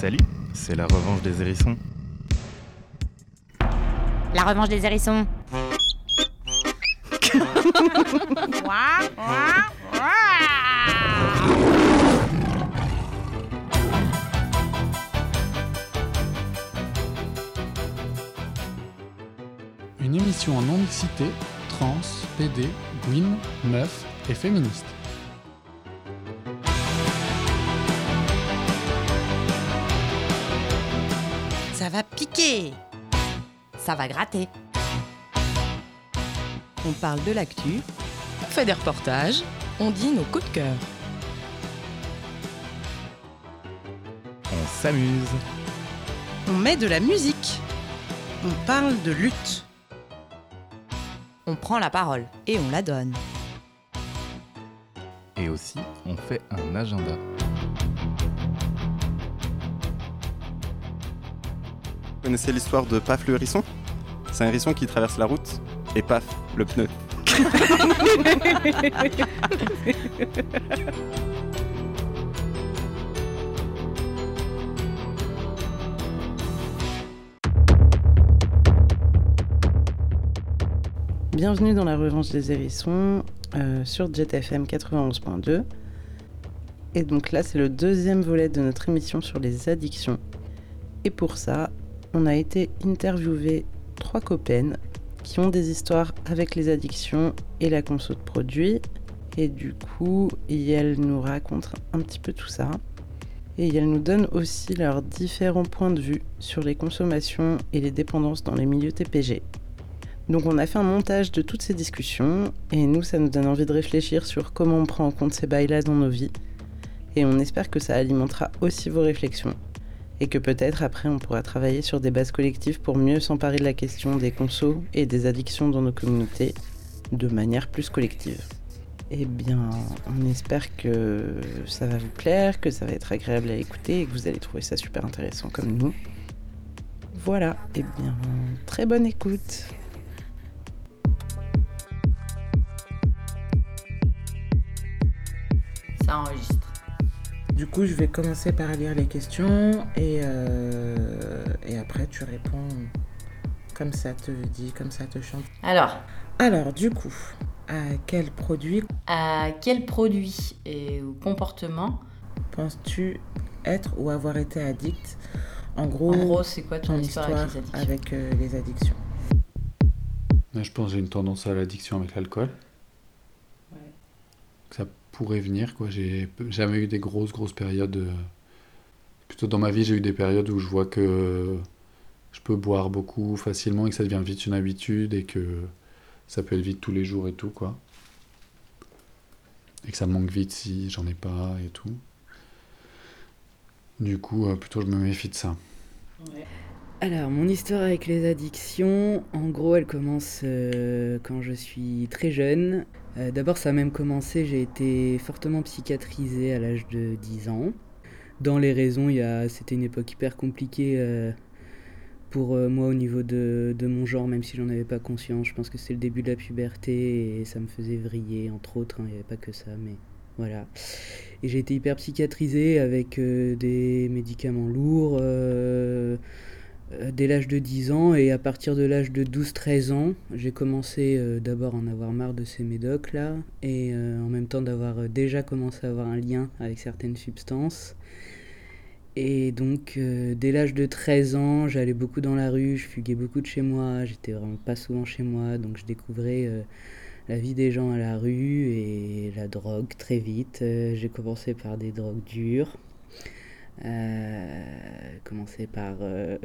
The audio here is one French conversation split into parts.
Salut, c'est la revanche des hérissons. La revanche des hérissons. Une émission en non-mixité, trans, PD, gwyn, meuf et féministe. Ça va gratter. On parle de l'actu, on fait des reportages, on dit nos coups de cœur. On s'amuse. On met de la musique. On parle de lutte. On prend la parole. Et on la donne. Et aussi, on fait un agenda. Vous connaissez l'histoire de Paf le hérisson? C'est un hérisson qui traverse la route et paf, le pneu. Bienvenue dans la revanche des hérissons euh, sur JetFM 91.2. Et donc là, c'est le deuxième volet de notre émission sur les addictions. Et pour ça, on a été interviewé trois copaines qui ont des histoires avec les addictions et la conso de produits. Et du coup, elles nous racontent un petit peu tout ça. Et elles nous donnent aussi leurs différents points de vue sur les consommations et les dépendances dans les milieux TPG. Donc on a fait un montage de toutes ces discussions et nous ça nous donne envie de réfléchir sur comment on prend en compte ces bails-là dans nos vies. Et on espère que ça alimentera aussi vos réflexions et que peut-être après on pourra travailler sur des bases collectives pour mieux s'emparer de la question des consos et des addictions dans nos communautés de manière plus collective. Eh bien, on espère que ça va vous plaire, que ça va être agréable à écouter et que vous allez trouver ça super intéressant comme nous. Voilà, eh bien, très bonne écoute. Ça enregistre. Du coup, je vais commencer par lire les questions et, euh, et après tu réponds comme ça te dit, comme ça te chante. Alors, Alors, du coup, à quel produit à quel produit et ou comportement, penses-tu être ou avoir été addict? En gros, en gros, c'est quoi ton ton histoire, histoire avec les addictions? avec euh, les addictions. Moi, je pense que j'ai une tendance à l'addiction avec l'alcool. Ça pourrait venir, quoi. J'ai jamais eu des grosses, grosses périodes. euh, Plutôt dans ma vie, j'ai eu des périodes où je vois que je peux boire beaucoup facilement et que ça devient vite une habitude et que ça peut être vite tous les jours et tout, quoi. Et que ça me manque vite si j'en ai pas et tout. Du coup, euh, plutôt je me méfie de ça. Alors, mon histoire avec les addictions, en gros, elle commence euh, quand je suis très jeune. Euh, D'abord, ça a même commencé, j'ai été fortement psychiatrisé à l'âge de 10 ans. Dans les raisons, c'était une époque hyper compliquée euh, pour euh, moi au niveau de, mon genre, même si j'en avais pas conscience. Je pense que c'est le début de la puberté et ça me faisait vriller, entre autres. hein, Il n'y avait pas que ça, mais voilà. Et j'ai été hyper psychiatrisé avec des médicaments lourds. Euh, dès l'âge de 10 ans et à partir de l'âge de 12-13 ans, j'ai commencé euh, d'abord à en avoir marre de ces médocs là et euh, en même temps d'avoir déjà commencé à avoir un lien avec certaines substances. Et donc dès l'âge de 13 ans, j'allais beaucoup dans la rue, je fuguais beaucoup de chez moi, j'étais vraiment pas souvent chez moi, donc je découvrais la vie des gens à la rue et la drogue très vite. J'ai commencé par des drogues dures. Euh, commencé par euh,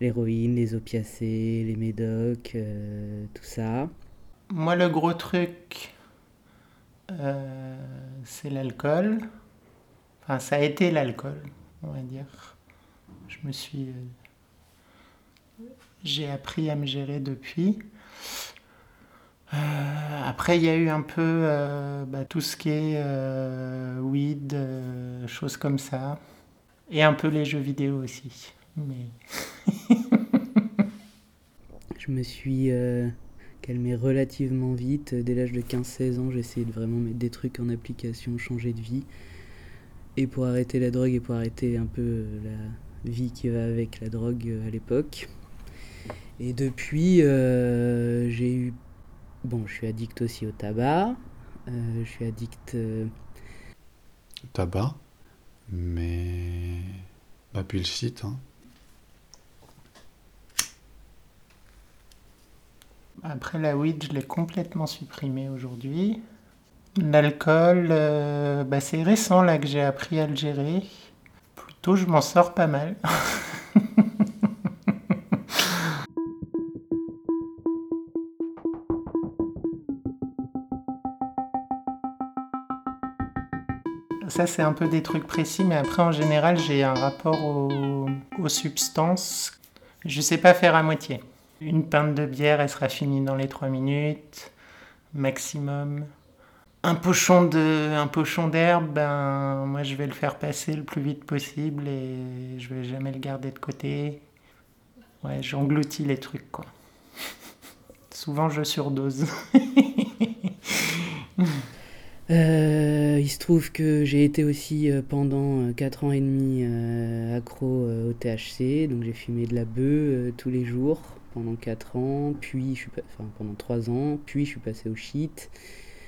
l'héroïne, les opiacés, les médocs, euh, tout ça. Moi, le gros truc, c'est l'alcool. Enfin, ça a été l'alcool, on va dire. Je me suis. J'ai appris à me gérer depuis. Après, il y a eu un peu bah, tout ce qui est weed, choses comme ça. Et un peu les jeux vidéo aussi. Mais Je me suis euh, calmé relativement vite. Dès l'âge de 15-16 ans, j'ai essayé de vraiment mettre des trucs en application, changer de vie. Et pour arrêter la drogue et pour arrêter un peu euh, vie qui va avec la drogue à l'époque. Et depuis, j'ai eu. Bon, je suis addict aussi au tabac. je suis addict. Tabac? Mais. Bah, puis le shit, hein. Après la weed, je l'ai complètement supprimé aujourd'hui. L'alcool, euh, bah, c'est récent là que j'ai appris à le gérer. Plutôt, je m'en sors pas mal. Ça, c'est un peu des trucs précis, mais après, en général, j'ai un rapport aux, substances. Je sais pas faire à moitié. Une pinte de bière, elle sera finie dans les 3 minutes, maximum. Un pochon de, pochon d'herbe, ben moi je vais le faire passer le plus vite possible et je vais jamais le garder de côté. Ouais, j'engloutis les trucs quoi. Souvent je surdose. Euh, il se trouve que j'ai été aussi euh, pendant 4 euh, ans et demi accro au THC, donc j'ai fumé de la bœuf tous les jours pendant 4 ans, puis je suis enfin, pendant 3 ans, puis je suis passé au shit,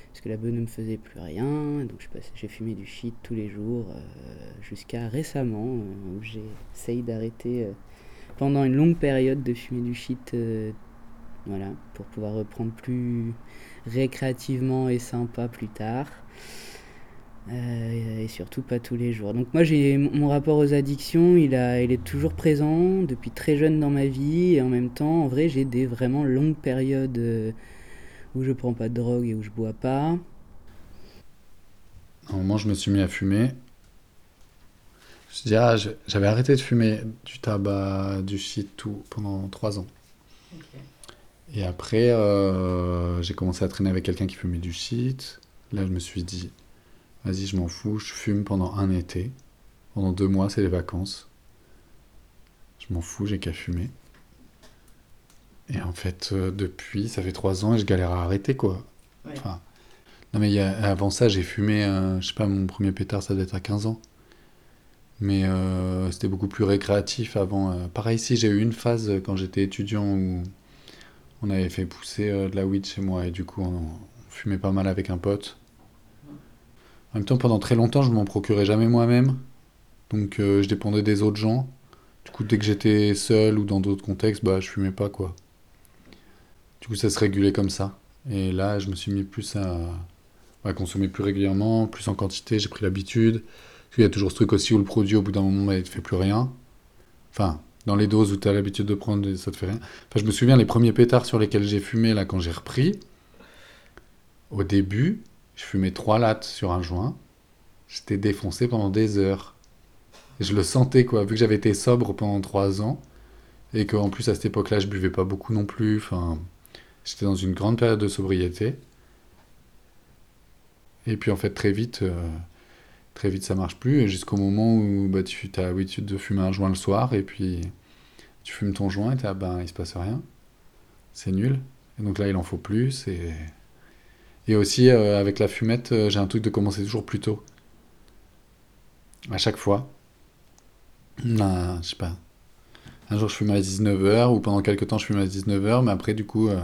parce que la bonne ne me faisait plus rien, donc j'ai fumé du shit tous les jours, jusqu'à récemment, où j'essaye d'arrêter euh, pendant une longue période de fumer du shit, voilà, pour pouvoir reprendre plus récréativement et sympa plus tard. Euh, et surtout pas tous les jours. Donc moi j'ai mon rapport aux addictions, il, a, il est toujours présent depuis très jeune dans ma vie et en même temps en vrai j'ai des vraiment longues périodes euh, où je prends pas de drogue et où je bois pas. À un moment je me suis mis à fumer. Je ah, j'avais arrêté de fumer du tabac, du shit, tout pendant trois ans. Et après euh, j'ai commencé à traîner avec quelqu'un qui fumait du shit. Là je me suis dit Vas-y, je m'en fous, je fume pendant un été. Pendant deux mois, c'est les vacances. Je m'en fous, j'ai qu'à fumer. Et en fait, euh, depuis, ça fait trois ans et je galère à arrêter, quoi. Enfin, non, mais avant ça, j'ai fumé, euh, je sais pas, mon premier pétard, ça doit être à 15 ans. Mais euh, c'était beaucoup plus récréatif avant. pareil, si j'ai eu une phase quand j'étais étudiant où on avait fait pousser de la weed chez moi et du coup, on fumait pas mal avec un pote. En même temps, pendant très longtemps, je m'en procurais jamais moi-même. Donc euh, je dépendais des autres gens. Du coup, dès que j'étais seul ou dans d'autres contextes, bah je fumais pas quoi. Du coup, ça se régulait comme ça. Et là, je me suis mis plus à, consommer plus régulièrement, plus en quantité, j'ai pris l'habitude. Il y a toujours ce truc aussi où le produit, au bout d'un moment, ne fait plus rien. Enfin, dans les doses où tu as l'habitude de prendre, ça te fait rien. Enfin, je me souviens, les premiers pétards sur lesquels j'ai fumé, là, quand j'ai repris, au début, je fumais trois lattes sur un joint. J'étais défoncé pendant des heures. Et je le sentais, quoi, vu que j'avais été sobre pendant trois ans. Et qu'en plus, à cette époque-là, je buvais pas beaucoup non plus. Enfin, j'étais dans une grande période de sobriété. Et puis, en fait, très vite, euh, très vite, ça marche plus. Jusqu'au moment où bah, tu as l'habitude de fumer un joint le soir. Et puis, tu fumes ton joint et tu ben, il se passe rien. C'est nul. Et donc là, il en faut plus. Et et aussi, euh, avec la fumette, euh, j'ai un truc de commencer toujours plus tôt. À chaque fois. je sais pas. Un jour, je fume à 19h, ou pendant quelques temps, je fume à 19h, mais après, du coup, euh,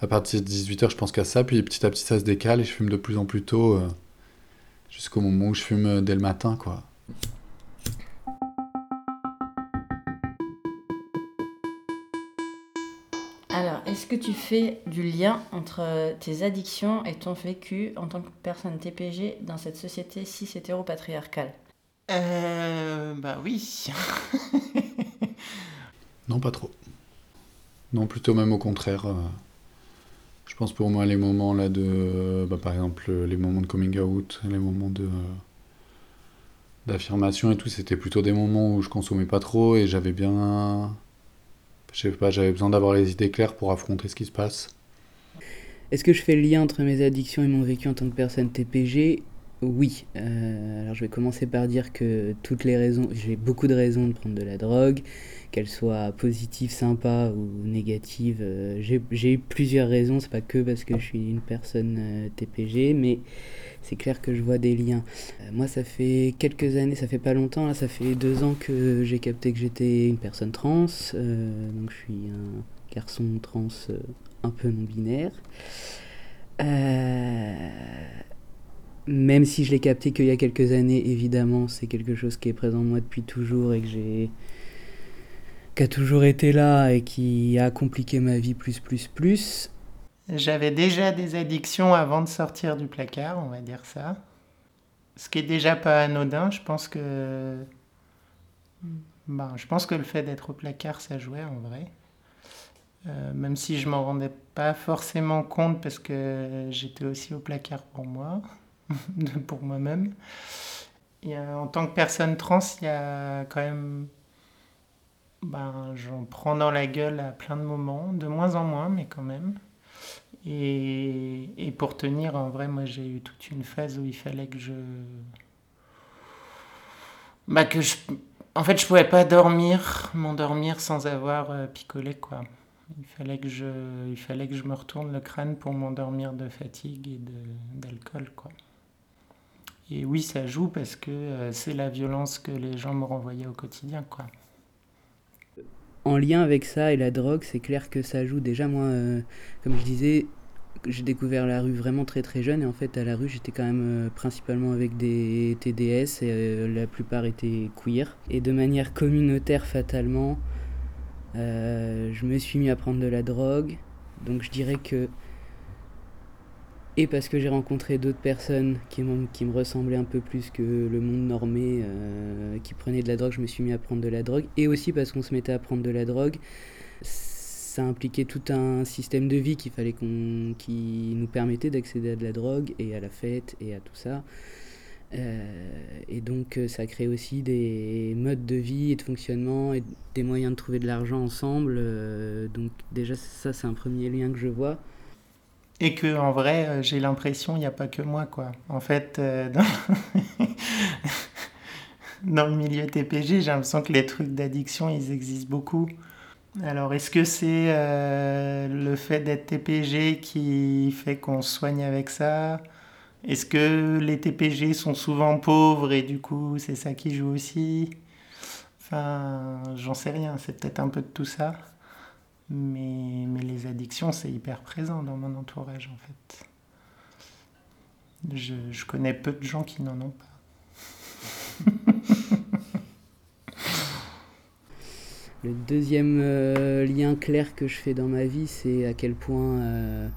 à partir de 18h, je pense qu'à ça, puis petit à petit, ça se décale, et je fume de plus en plus tôt, jusqu'au moment où je fume dès le matin, quoi. Que tu fais du lien entre tes addictions et ton vécu en tant que personne TPG dans cette société cis hétéro-patriarcale Euh. Bah oui. non, pas trop. Non, plutôt même au contraire. Euh, je pense pour moi, les moments là de. Bah, par exemple, les moments de coming out, les moments de. d'affirmation et tout, c'était plutôt des moments où je consommais pas trop et j'avais bien je sais pas, j'avais besoin d'avoir les idées claires pour affronter ce qui se passe. Est-ce que je fais le lien entre mes addictions et mon vécu en tant que personne TPG Oui. Euh, alors je vais commencer par dire que toutes les raisons, j'ai beaucoup de raisons de prendre de la drogue, qu'elle soit positive, sympa ou négative. euh, j'ai- eu plusieurs raisons, c'est pas que parce que je suis une personne euh, TPG, mais c'est clair que je vois des liens. Euh, moi, ça fait quelques années, ça fait pas longtemps, là, ça fait deux ans que j'ai capté que j'étais une personne trans, euh, donc je suis un garçon trans un peu non-binaire. Euh, même si je l'ai capté qu'il y a quelques années, évidemment, c'est quelque chose qui est présent en moi depuis toujours et que j'ai qui a toujours été là et qui a compliqué ma vie plus plus plus. J'avais déjà des addictions avant de sortir du placard, on va dire ça. Ce qui est déjà pas anodin, je pense que. Ben, je pense que le fait d'être au placard, ça jouait en vrai. Euh, même si je m'en rendais pas forcément compte parce que j'étais aussi au placard pour moi, pour moi-même. Euh, en tant que personne trans, il y a quand même. Ben, j'en prends dans la gueule à plein de moments, de moins en moins, mais quand même. Et, et pour tenir, en vrai, moi j'ai eu toute une phase où il fallait que je. Bah, que. En fait, je pouvais pas dormir, m'endormir sans avoir euh, picolé, quoi. Il fallait, que je, il fallait que je me retourne le crâne pour m'endormir de fatigue et d'alcool, quoi. Et oui, ça joue parce que euh, c'est la violence que les gens me renvoyaient au quotidien, quoi. En lien avec ça et la drogue, c'est clair que ça joue. Déjà, moi, euh, comme je disais, j'ai découvert la rue vraiment très très jeune et en fait à la rue j'étais quand même euh, principalement avec des TDS et la plupart étaient queer. Et de manière communautaire fatalement, je me suis mis à prendre de la drogue. Donc je dirais que... Et parce que j'ai rencontré d'autres personnes qui, me ressemblaient un peu plus que le monde normé, euh, qui prenaient de la drogue, je me suis mis à prendre de la drogue. Et aussi parce qu'on se mettait à prendre de la drogue, ça impliquait tout un système de vie qu'il fallait qu'on, qui nous permettait d'accéder à de la drogue et à la fête et à tout ça. Euh, et donc euh, ça crée aussi des modes de vie et de fonctionnement et des moyens de trouver de l'argent ensemble. donc déjà ça c'est un premier lien que je vois. Et que en vrai, euh, j'ai l'impression, il n'y a pas que moi, quoi. En fait, euh, dans... le milieu TPG, j'ai l'impression que les trucs d'addiction, ils existent beaucoup. Alors, est-ce que c'est euh, le fait d'être TPG qui fait qu'on soigne avec ça? Est-ce que les TPG sont souvent pauvres et du coup, c'est ça qui joue aussi? Enfin, j'en sais rien, c'est peut-être un peu de tout ça. Mais, mais les addictions, c'est hyper présent dans mon entourage, en fait. Je, je connais peu de gens qui n'en ont pas. Le deuxième euh, lien clair que je fais dans ma vie, c'est à quel point euh,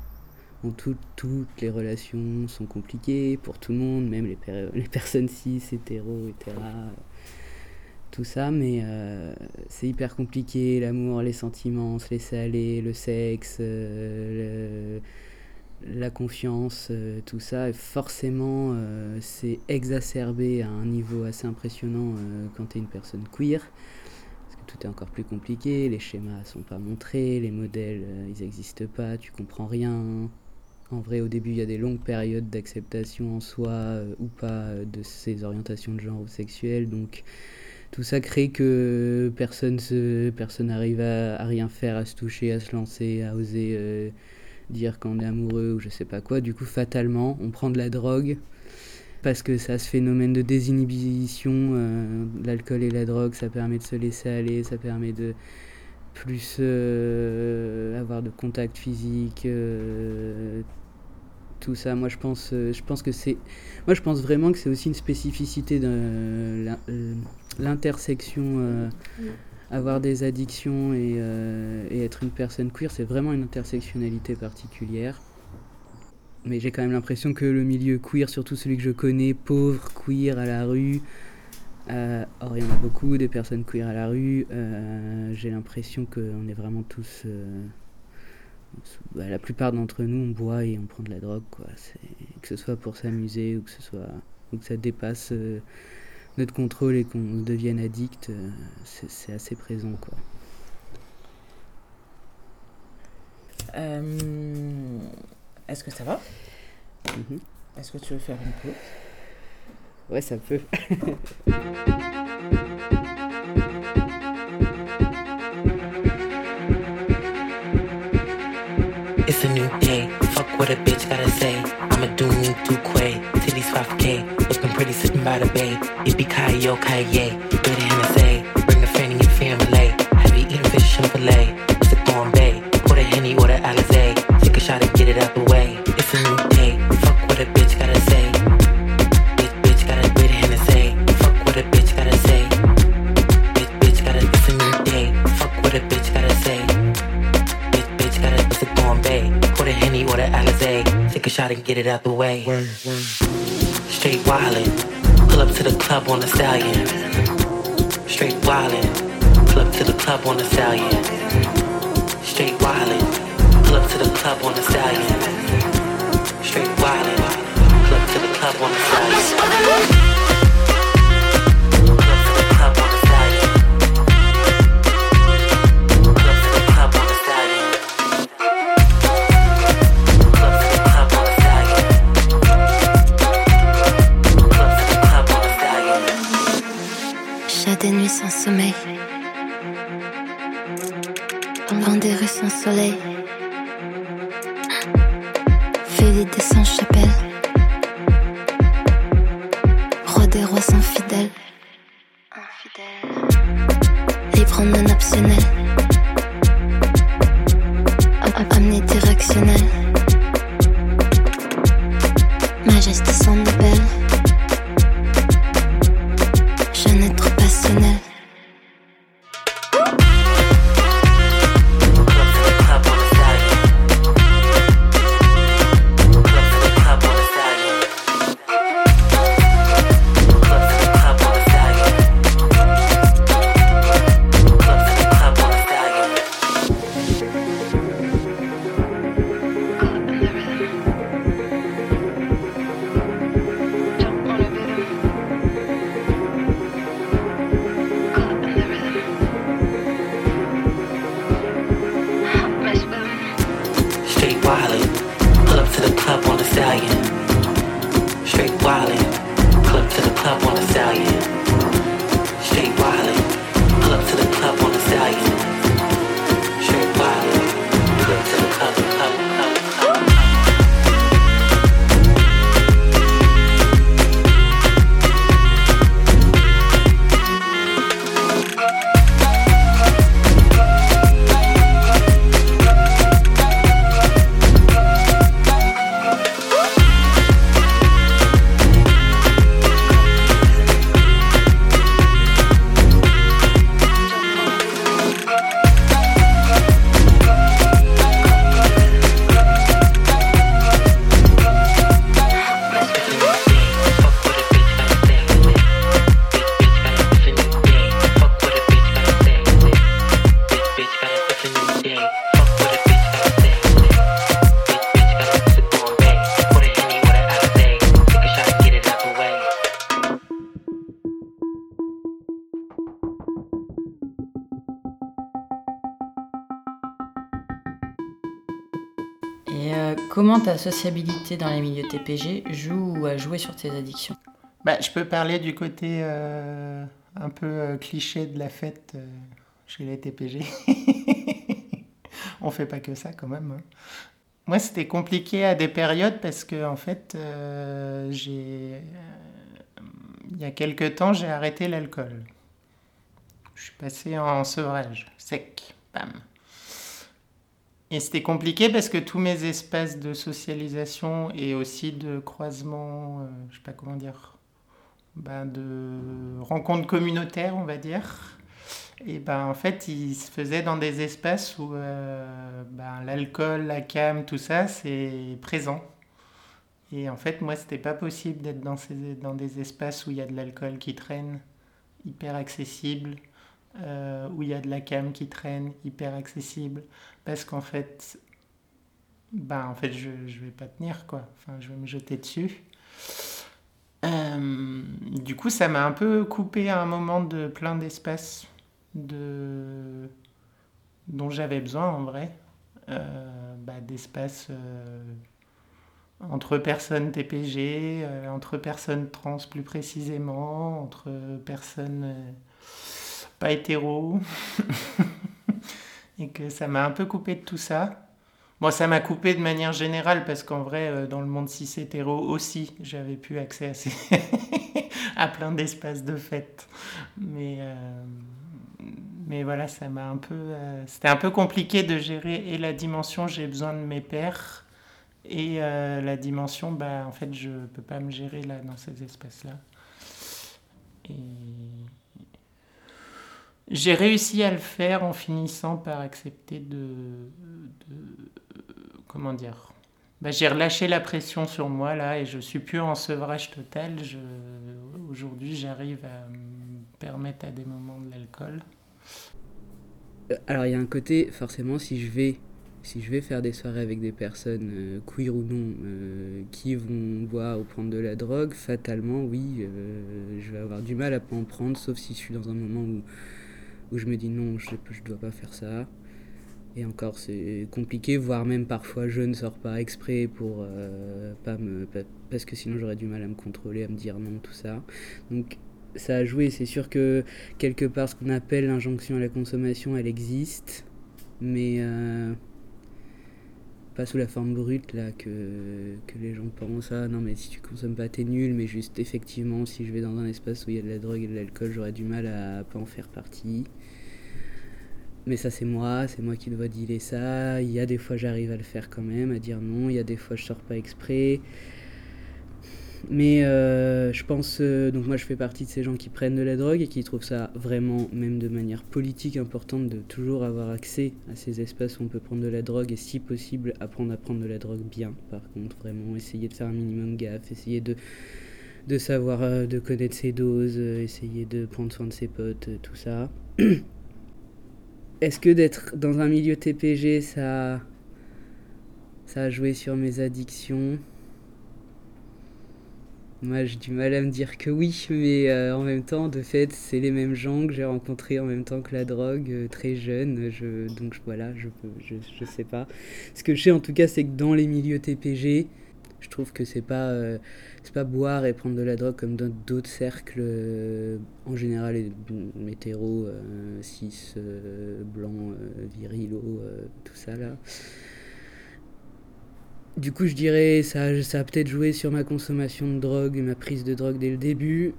bon, tout- toutes les relations sont compliquées pour tout le monde, même les, les personnes cis, hétéros, etc. Tout ça, mais euh, c'est hyper compliqué, l'amour, les sentiments, se laisser aller, le sexe, euh, la confiance, euh, tout ça. Forcément, c'est exacerbé à un niveau assez impressionnant quand tu es une personne queer parce que tout est encore plus compliqué, les schémas sont pas montrés, les modèles ils n'existent pas, tu comprends rien. En vrai, au début, il y a des longues périodes d'acceptation en soi ou pas de ces orientations de genre ou sexuelles, donc tout ça crée que personne se, personne n'arrive à, rien faire, à se toucher, à se lancer, à oser euh, dire qu'on est amoureux ou je sais pas quoi. Du coup, fatalement, on prend de la drogue parce que ça ce phénomène de désinhibition, euh, l'alcool et la drogue, ça permet de se laisser aller, ça permet de plus euh, avoir de contact physique, tout ça. Moi, je pense, je pense que c'est, moi, je pense vraiment que c'est aussi une spécificité de l'intersection. euh, avoir des addictions et, euh, et être une personne queer, c'est vraiment une intersectionnalité particulière. Mais j'ai quand même l'impression que le milieu queer, surtout celui que je connais, pauvre, queer à la rue, euh, or il y en a beaucoup des personnes queer à la rue, j'ai l'impression qu'on est vraiment tous... bah, la plupart d'entre nous, on boit et on prend de la drogue, quoi. Que ce soit pour s'amuser ou que ce soit ou que ça dépasse notre contrôle et qu'on devienne addict, euh, c'est assez présent, quoi. Euh, Est-ce que ça va? Mhm. Est-ce que tu veux faire une pause? Ouais, ça peut. It's a new day. Fuck what a bitch gotta say. I'ma do me do quay. Titties 5K. Pretty sitting by the bay. Yippee ki yo Kanye. Good Hennessy. Bring the fanny and family. Heavy eating fish and filet. It's a Thorn Bay. Pour the Henny or the Alizé. Take a shot and get it out the way. It's a new day. Fuck what a bitch gotta say. Bitch, bitch gotta good Hennessy. Fuck what a bitch gotta say. Bitch, bitch gotta. It's a new day. Fuck what a bitch gotta say. Bitch, bitch gotta. It's a Thorn Bay. Pour the Henny or the Alizé. Take a shot and get it out the way. Straight wildin'. Pull up to the club on the stallion. Straight wildin'. Pull up to the club on the stallion. Straight wildin'. Pull up to the club on the stallion. Straight wildin'. Pull up to the club on the stallion. Sociabilité dans les milieux TPG joue ou a joué sur tes addictions Bah, je peux parler du côté euh, un peu euh, cliché de la fête euh, chez les TPG. On fait pas que ça quand même. hein. Moi, c'était compliqué à des périodes parce que en fait, j'ai il y a quelque temps, j'ai arrêté l'alcool. Je suis passé en sevrage sec, bam. Et c'était compliqué parce que tous mes espaces de socialisation et aussi de croisement, euh, je sais pas comment dire, ben de rencontres communautaires, on va dire, et ben en fait, ils se faisaient dans des espaces où euh, ben, l'alcool, la cam, tout ça, c'est présent. Et en fait, moi, c'était pas possible d'être dans, ces, dans des espaces où il y a de l'alcool qui traîne, hyper accessible, euh, où il y a de la cam qui traîne, hyper accessible, parce qu'en fait, ben, en fait je, je vais pas tenir, quoi. Enfin, je vais me jeter dessus. Euh, du coup, ça m'a un peu coupé à un moment de plein d'espaces de... dont j'avais besoin en vrai. Euh, bah, d'espaces euh, entre personnes TPG, entre personnes trans plus précisément, entre personnes pas hétéro, et que ça m'a un peu coupé de tout ça. Moi, ça m'a coupé de manière générale parce qu'en vrai, euh, dans le monde cis hétéro aussi, j'avais plus accès à, ces à plein d'espaces de fête. Mais, euh, mais voilà, ça m'a un peu. Euh, c'était un peu compliqué de gérer et la dimension j'ai besoin de mes pères et la dimension, bah, en fait, je peux pas me gérer là dans ces espaces-là. Et j'ai réussi à le faire en finissant par accepter de. comment dire bah, J'ai relâché la pression sur moi là et je suis plus en sevrage total. Aujourd'hui, j'arrive à me permettre à des moments de l'alcool. Euh, alors, il y a un côté, forcément, si je vais. Si je vais faire des soirées avec des personnes, euh, queer ou non, euh, qui vont boire ou prendre de la drogue, fatalement, oui, je vais avoir du mal à pas en prendre, sauf si je suis dans un moment où, où je me dis non, je ne dois pas faire ça. Et encore, c'est compliqué, voire même parfois je ne sors pas exprès pour euh, pas me. parce que sinon j'aurais du mal à me contrôler, à me dire non, tout ça. Donc ça a joué, c'est sûr que quelque part ce qu'on appelle l'injonction à la consommation, elle existe, mais euh, pas sous la forme brute là que, les gens pensent ah non mais si tu consommes pas t'es nul mais juste effectivement si je vais dans un espace où il y a de la drogue et de l'alcool j'aurais du mal à pas en faire partie mais ça c'est moi, c'est moi qui dois dealer ça. Il y a des fois j'arrive à le faire quand même, à dire non. Il y a des fois je sors pas exprès. Mais euh, je pense, euh, donc moi je fais partie de ces gens qui prennent de la drogue et qui trouvent ça vraiment, même de manière politique, importante de toujours avoir accès à ces espaces où on peut prendre de la drogue et si possible apprendre à prendre de la drogue bien. Par contre, vraiment essayer de faire un minimum gaffe, essayer de, de savoir, euh, de connaître ses doses, essayer de prendre soin de ses potes, tout ça. Est-ce que d'être dans un milieu TPG, ça, a joué sur mes addictions? Moi, j'ai du mal à me dire que oui, mais euh, en même temps, de fait, c'est les mêmes gens que j'ai rencontrés en même temps que la drogue, euh, très jeune. Je, donc voilà, je, je, je sais pas. Ce que je sais en tout cas, c'est que dans les milieux TPG, je trouve que c'est pas euh, c'est pas boire et prendre de la drogue comme dans d'autres cercles euh, en général hétéro euh, cis blancs virilo tout ça là. Du coup je dirais ça ça a peut-être joué sur ma consommation de drogue ma prise de drogue dès le début.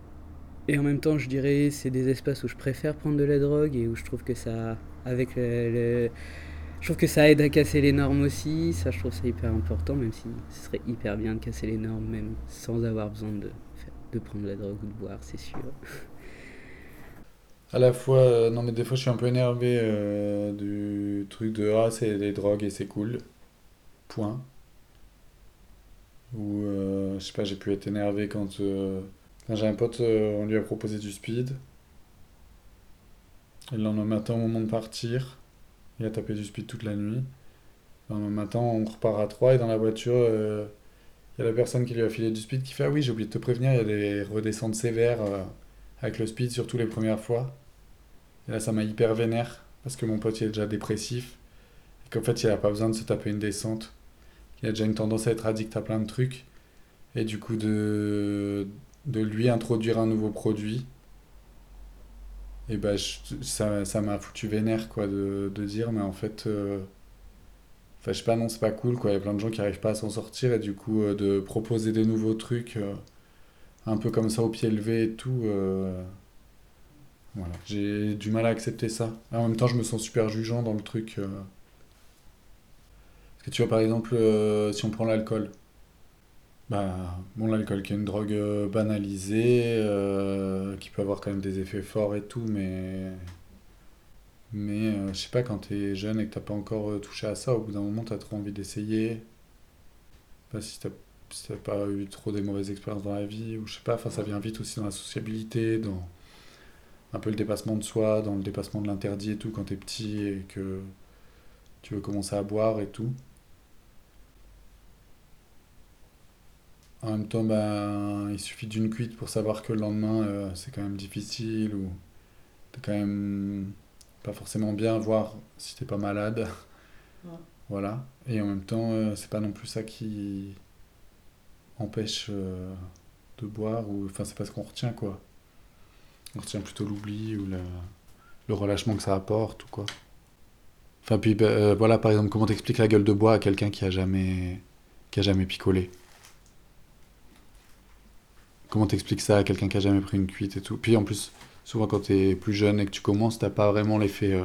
Et en même temps je dirais c'est des espaces où je préfère prendre de la drogue et où je trouve que ça avec le je trouve que ça aide à casser les normes aussi, ça je trouve ça hyper important, même si ce serait hyper bien de casser les normes même sans avoir besoin de, de prendre la drogue ou de boire, c'est sûr. À la fois, euh, non mais des fois je suis un peu énervé euh, du truc de ah c'est les drogues et c'est cool, point. Ou euh, je sais pas, j'ai pu être énervé quand, quand j'ai un pote, on lui a proposé du speed. Et le lendemain matin au moment de partir, il a tapé du speed toute la nuit. Le matin, on repart à 3 et dans la voiture, euh, il y a la personne qui lui a filé du speed qui fait Ah oui, j'ai oublié de te prévenir, il y a des redescentes sévères euh, avec le speed, surtout les premières fois. Et là, ça m'a hyper vénère parce que mon pote il est déjà dépressif et qu'en fait, il n'a pas besoin de se taper une descente. Il a déjà une tendance à être addict à plein de trucs. Et du coup, de, de lui introduire un nouveau produit et bah, ça, ça m'a foutu vénère, quoi, de, de, dire, mais en fait, euh, enfin, je sais pas, non, c'est pas cool, quoi. Il y a plein de gens qui arrivent pas à s'en sortir, et du coup, euh, de proposer des nouveaux trucs, euh, un peu comme ça, au pied levé et tout, voilà. J'ai du mal à accepter ça. en même temps, je me sens super jugeant dans le truc. Parce que tu vois, par exemple, si on prend l'alcool, bah, bon, l'alcool qui est une drogue euh, banalisée, euh, qui peut avoir quand même des effets forts et tout, mais. Mais euh, je sais pas, quand t'es jeune et que t'as pas encore touché à ça, au bout d'un moment t'as trop envie d'essayer. Pas si t'as si pas eu trop des mauvaises expériences dans la vie, ou je sais pas, enfin ça vient vite aussi dans la sociabilité, dans un peu le dépassement de soi, dans le dépassement de l'interdit et tout, quand t'es petit et que tu veux commencer à boire et tout. En même temps, ben, il suffit d'une cuite pour savoir que le lendemain, euh, c'est quand même difficile ou t'es quand même pas forcément bien, voir si t'es pas malade. Voilà. Et en même temps, euh, c'est pas non plus ça qui, empêche euh, de boire, ou enfin c'est pas ce qu'on retient quoi. On retient plutôt l'oubli ou le relâchement que ça apporte ou quoi. Enfin puis bah, voilà par exemple comment t'expliques la gueule de bois à quelqu'un qui a jamais qui a jamais picolé? Comment t'expliques ça à quelqu'un qui a jamais pris une cuite et tout? Puis en plus souvent quand t'es plus jeune et que tu commences t'as pas vraiment l'effet euh,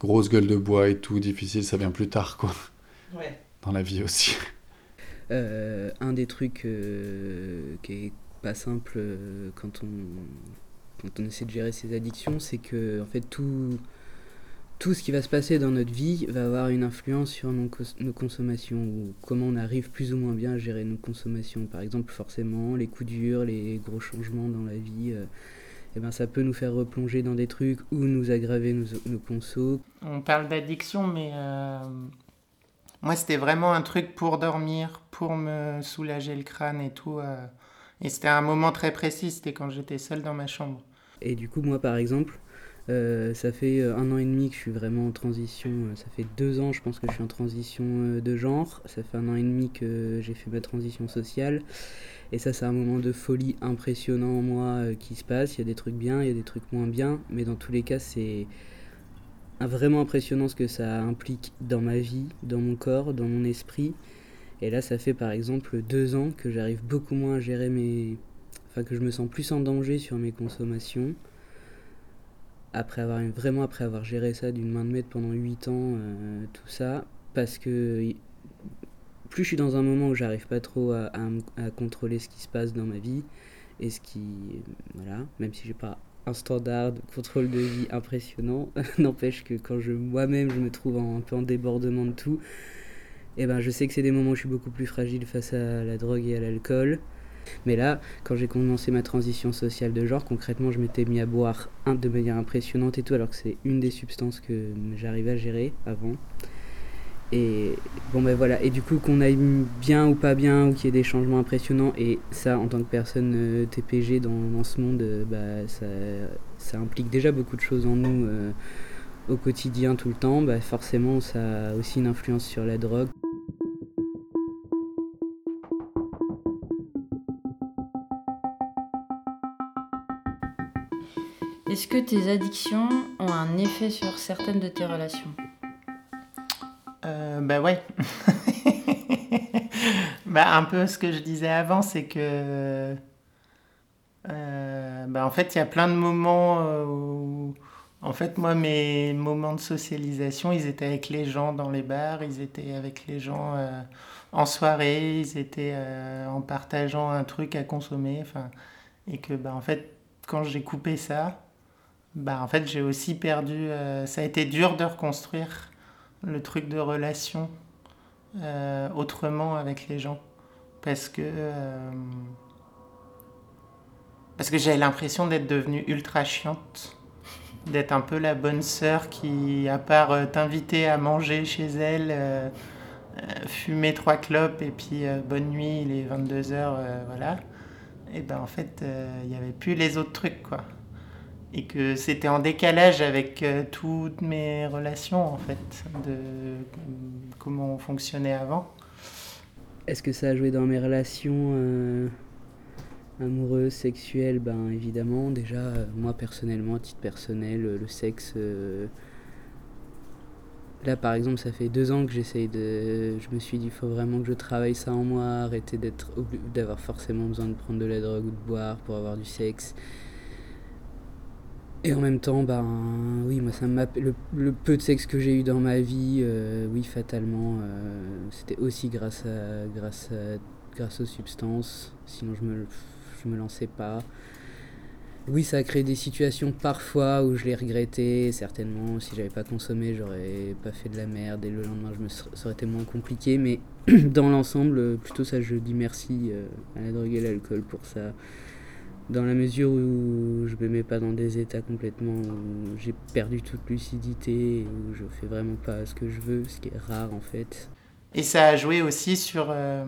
grosse gueule de bois et tout difficile ça vient plus tard quoi Ouais. dans la vie aussi. Euh, un des trucs euh, qui est pas simple euh, quand on quand on essaie de gérer ses addictions, c'est que en fait tout tout ce qui va se passer dans notre vie va avoir une influence sur nos, cons- nos consommations ou comment on arrive plus ou moins bien à gérer nos consommations. Par exemple, forcément, les coups durs, les gros changements dans la vie, euh, eh ben, ça peut nous faire replonger dans des trucs ou nous aggraver nos, nos consos. On parle d'addiction, mais euh, moi, c'était vraiment un truc pour dormir, pour me soulager le crâne et tout. euh, et c'était un moment très précis, c'était quand j'étais seul dans ma chambre. Et du coup, moi, par exemple, euh, ça fait euh, un an et demi que je suis vraiment en transition. euh, Ça fait deux ans, je pense que je suis en transition de genre. Ça fait un an et demi que j'ai fait ma transition sociale. Et ça, c'est un moment de folie impressionnant en moi qui se passe. Il y a des trucs bien, il y a des trucs moins bien. Mais dans tous les cas, c'est vraiment impressionnant ce que ça implique dans ma vie, dans mon corps, dans mon esprit. Et là, ça fait par exemple deux ans que j'arrive beaucoup moins à gérer mes. Enfin, que je me sens plus en danger sur mes consommations. Après avoir, vraiment après avoir géré ça d'une main de maître pendant 8 ans, euh, tout ça, parce que plus je suis dans un moment où j'arrive pas trop à, contrôler ce qui se passe dans ma vie, et ce qui. Voilà, même si j'ai pas un standard de contrôle de vie impressionnant, n'empêche que quand je moi-même je me trouve un peu en débordement de tout, et ben je sais que c'est des moments où je suis beaucoup plus fragile face à la drogue et à l'alcool. Mais là, quand j'ai commencé ma transition sociale de genre, concrètement, je m'étais mis à boire de manière impressionnante et tout, alors que c'est une des substances que j'arrivais à gérer avant. Et bon, ben voilà. Et du coup, qu'on aille bien ou pas bien, ou qu'il y ait des changements impressionnants, et ça, en tant que personne euh, TPG dans, dans ce monde, euh, bah, ça, ça implique déjà beaucoup de choses en nous euh, au quotidien, tout le temps. Bah, forcément, ça a aussi une influence sur la drogue. Est-ce que tes addictions ont un effet sur certaines de tes relations? Euh, bah ouais. bah un peu ce que je disais avant, c'est que euh, bah en fait il y a plein de moments euh, où en fait moi mes moments de socialisation ils étaient avec les gens dans les bars, ils étaient avec les gens en soirée, ils étaient en partageant un truc à consommer, et que bah en fait quand j'ai coupé ça, bah en fait j'ai aussi perdu, euh, ça a été dur de reconstruire le truc de relation euh, autrement avec les gens. Parce que, euh, parce que j'avais l'impression d'être devenue ultra chiante. D'être un peu la bonne sœur qui, à part t'inviter à manger chez elle, fumer trois clopes et puis bonne nuit, il est 22h, voilà. Et ben en fait, il n'y avait plus les autres trucs, quoi et que c'était en décalage avec euh, toutes mes relations en fait, de comment on fonctionnait avant. Est-ce que ça a joué dans mes relations euh, amoureuses, sexuelles? Ben évidemment, déjà, euh, moi personnellement, à titre personnel, le sexe. Là par exemple, ça fait deux ans que j'essaye de. Je me suis dit, il faut vraiment que je travaille ça en moi, arrêter d'être d'avoir forcément besoin de prendre de la drogue ou de boire pour avoir du sexe. Et en même temps, ben oui, moi ça m'a le, peu de sexe que j'ai eu dans ma vie, euh, oui fatalement, euh, c'était aussi grâce à grâce à grâce aux substances. Sinon je me je me lançais pas. Oui, ça a créé des situations parfois où je l'ai regretté. Certainement, si j'avais pas consommé, j'aurais pas fait de la merde et le lendemain, je me ça aurait été moins compliqué. Mais dans l'ensemble, plutôt ça, je dis merci euh, à la drogue et l'alcool pour ça dans la mesure où je me mets pas dans des états complètement où j'ai perdu toute lucidité où je fais vraiment pas ce que je veux, ce qui est rare en fait. Et ça a joué aussi sur euh,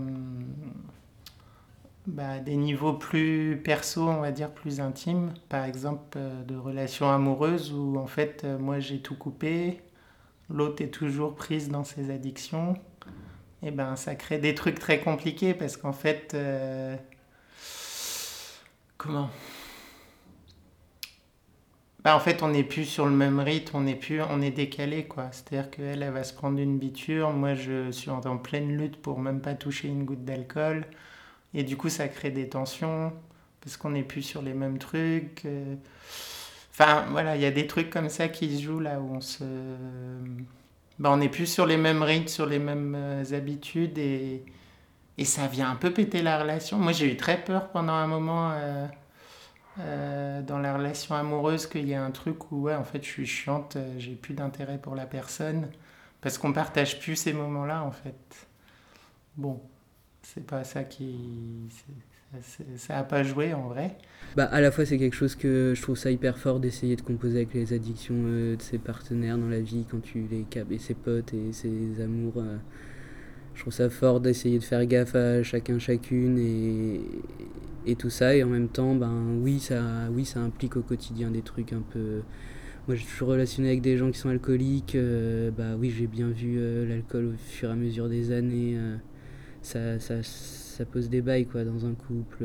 bah, des niveaux plus perso, on va dire, plus intimes. Par exemple, euh, de relations amoureuses où en fait, euh, moi j'ai tout coupé, l'autre est toujours prise dans ses addictions. et ben ça crée des trucs très compliqués parce qu'en fait, comment? Bah, en fait, on n'est plus sur le même rythme, on est plus, on est décalé quoi. C'est-à-dire qu'elle, elle va se prendre une biture, moi je suis en, pleine lutte pour même pas toucher une goutte d'alcool, et du coup ça crée des tensions parce qu'on n'est plus sur les mêmes trucs. euh. Enfin voilà, il y a des trucs comme ça qui se jouent là où on se, bah, on n'est plus sur les mêmes rythmes, sur les mêmes euh, habitudes et et ça vient un peu péter la relation. Moi j'ai eu très peur pendant un moment. euh, euh, dans la relation amoureuse qu'il y a un truc où ouais en fait je suis chiante, euh, j'ai plus d'intérêt pour la personne parce qu'on partage plus ces moments-là en fait. Bon, c'est pas ça qui ça a pas joué en vrai. Bah, à la fois, c'est quelque chose que je trouve ça hyper fort d'essayer de composer avec les addictions de ses partenaires dans la vie quand tu les capes et ses potes et ses amours. Je trouve ça fort d'essayer de faire gaffe à chacun, chacune et, et tout ça. Et en même temps, ben oui, ça, oui, ça implique au quotidien des trucs un peu. Moi, je suis relationné avec des gens qui sont alcooliques. euh, bah oui, j'ai bien vu euh, l'alcool au fur et à mesure des années. euh, ça, ça, ça pose des bails quoi, dans un couple.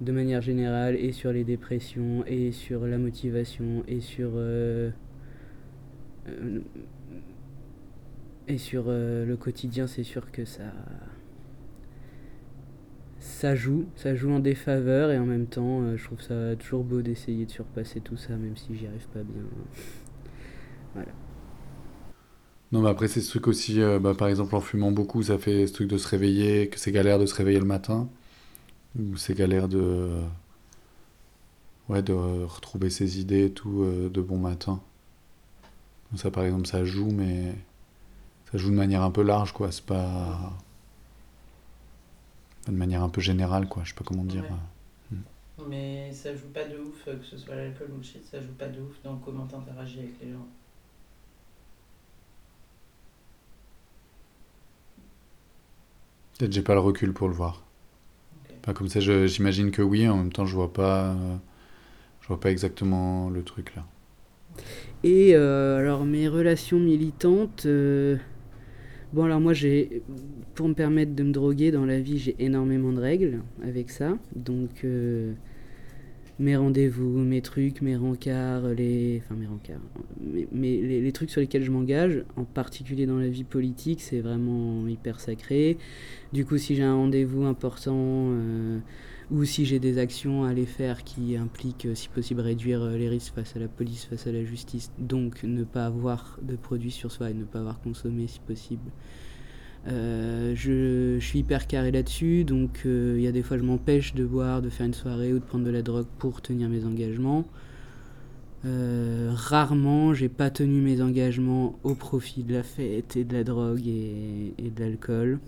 de manière générale et sur les dépressions et sur la motivation et sur et sur euh, le quotidien c'est sûr que ça ça joue ça joue en défaveur et en même temps euh, je trouve ça toujours beau d'essayer de surpasser tout ça même si j'y arrive pas bien voilà Non, mais après, c'est ce truc aussi, euh, bah, par exemple, en fumant beaucoup, ça fait ce truc de se réveiller, que c'est galère de se réveiller le matin, ou c'est galère de. Ouais, de retrouver ses idées et tout de bon matin. Ça, par exemple, ça joue, mais ça joue de manière un peu large, quoi. C'est pas. De manière un peu générale, quoi. Je sais pas comment dire. Ouais. Mais ça joue pas de ouf, euh, que ce soit l'alcool ou le shit, ça joue pas de ouf dans comment t'interagis avec les gens. Peut-être j'ai pas le recul pour le voir. Pas comme ça, je- j'imagine que oui, en même temps, je vois pas. je vois pas exactement le truc là. Et euh, alors mes relations militantes, euh, bon alors moi j'ai, pour me permettre de me droguer dans la vie, j'ai énormément de règles avec ça. Donc euh, mes rendez-vous, mes trucs, mes rencarts, les, enfin mes les trucs sur lesquels je m'engage, en particulier dans la vie politique, c'est vraiment hyper sacré. Du coup, si j'ai un rendez-vous important euh, ou si j'ai des actions à aller faire qui impliquent, euh, si possible, réduire euh, les risques face à la police, face à la justice, donc ne pas avoir de produits sur soi et ne pas avoir consommé si possible. Euh, je, suis hyper carré là-dessus, donc il y a des fois je m'empêche de boire, de faire une soirée ou de prendre de la drogue pour tenir mes engagements. Euh, rarement, j'ai pas tenu mes engagements au profit de la fête et de la drogue et de l'alcool.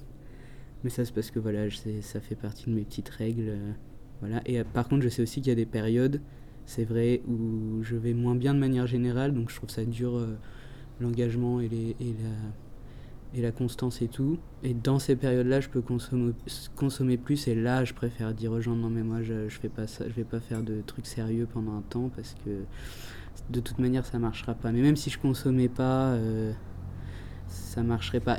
Mais ça, c'est parce que voilà, ça fait partie de mes petites règles. euh, voilà. Et euh, par contre, je sais aussi qu'il y a des périodes, c'est vrai, où je vais moins bien de manière générale, donc je trouve ça dur euh, l'engagement et, et, la, et la constance et tout. Et dans ces périodes-là, je peux consommer, consommer plus, et là, je préfère dire aux gens non, mais moi, je, je pas ça, je vais pas faire de trucs sérieux pendant un temps parce que de toute manière, ça marchera pas. Mais même si je consommais pas, ça marcherait pas.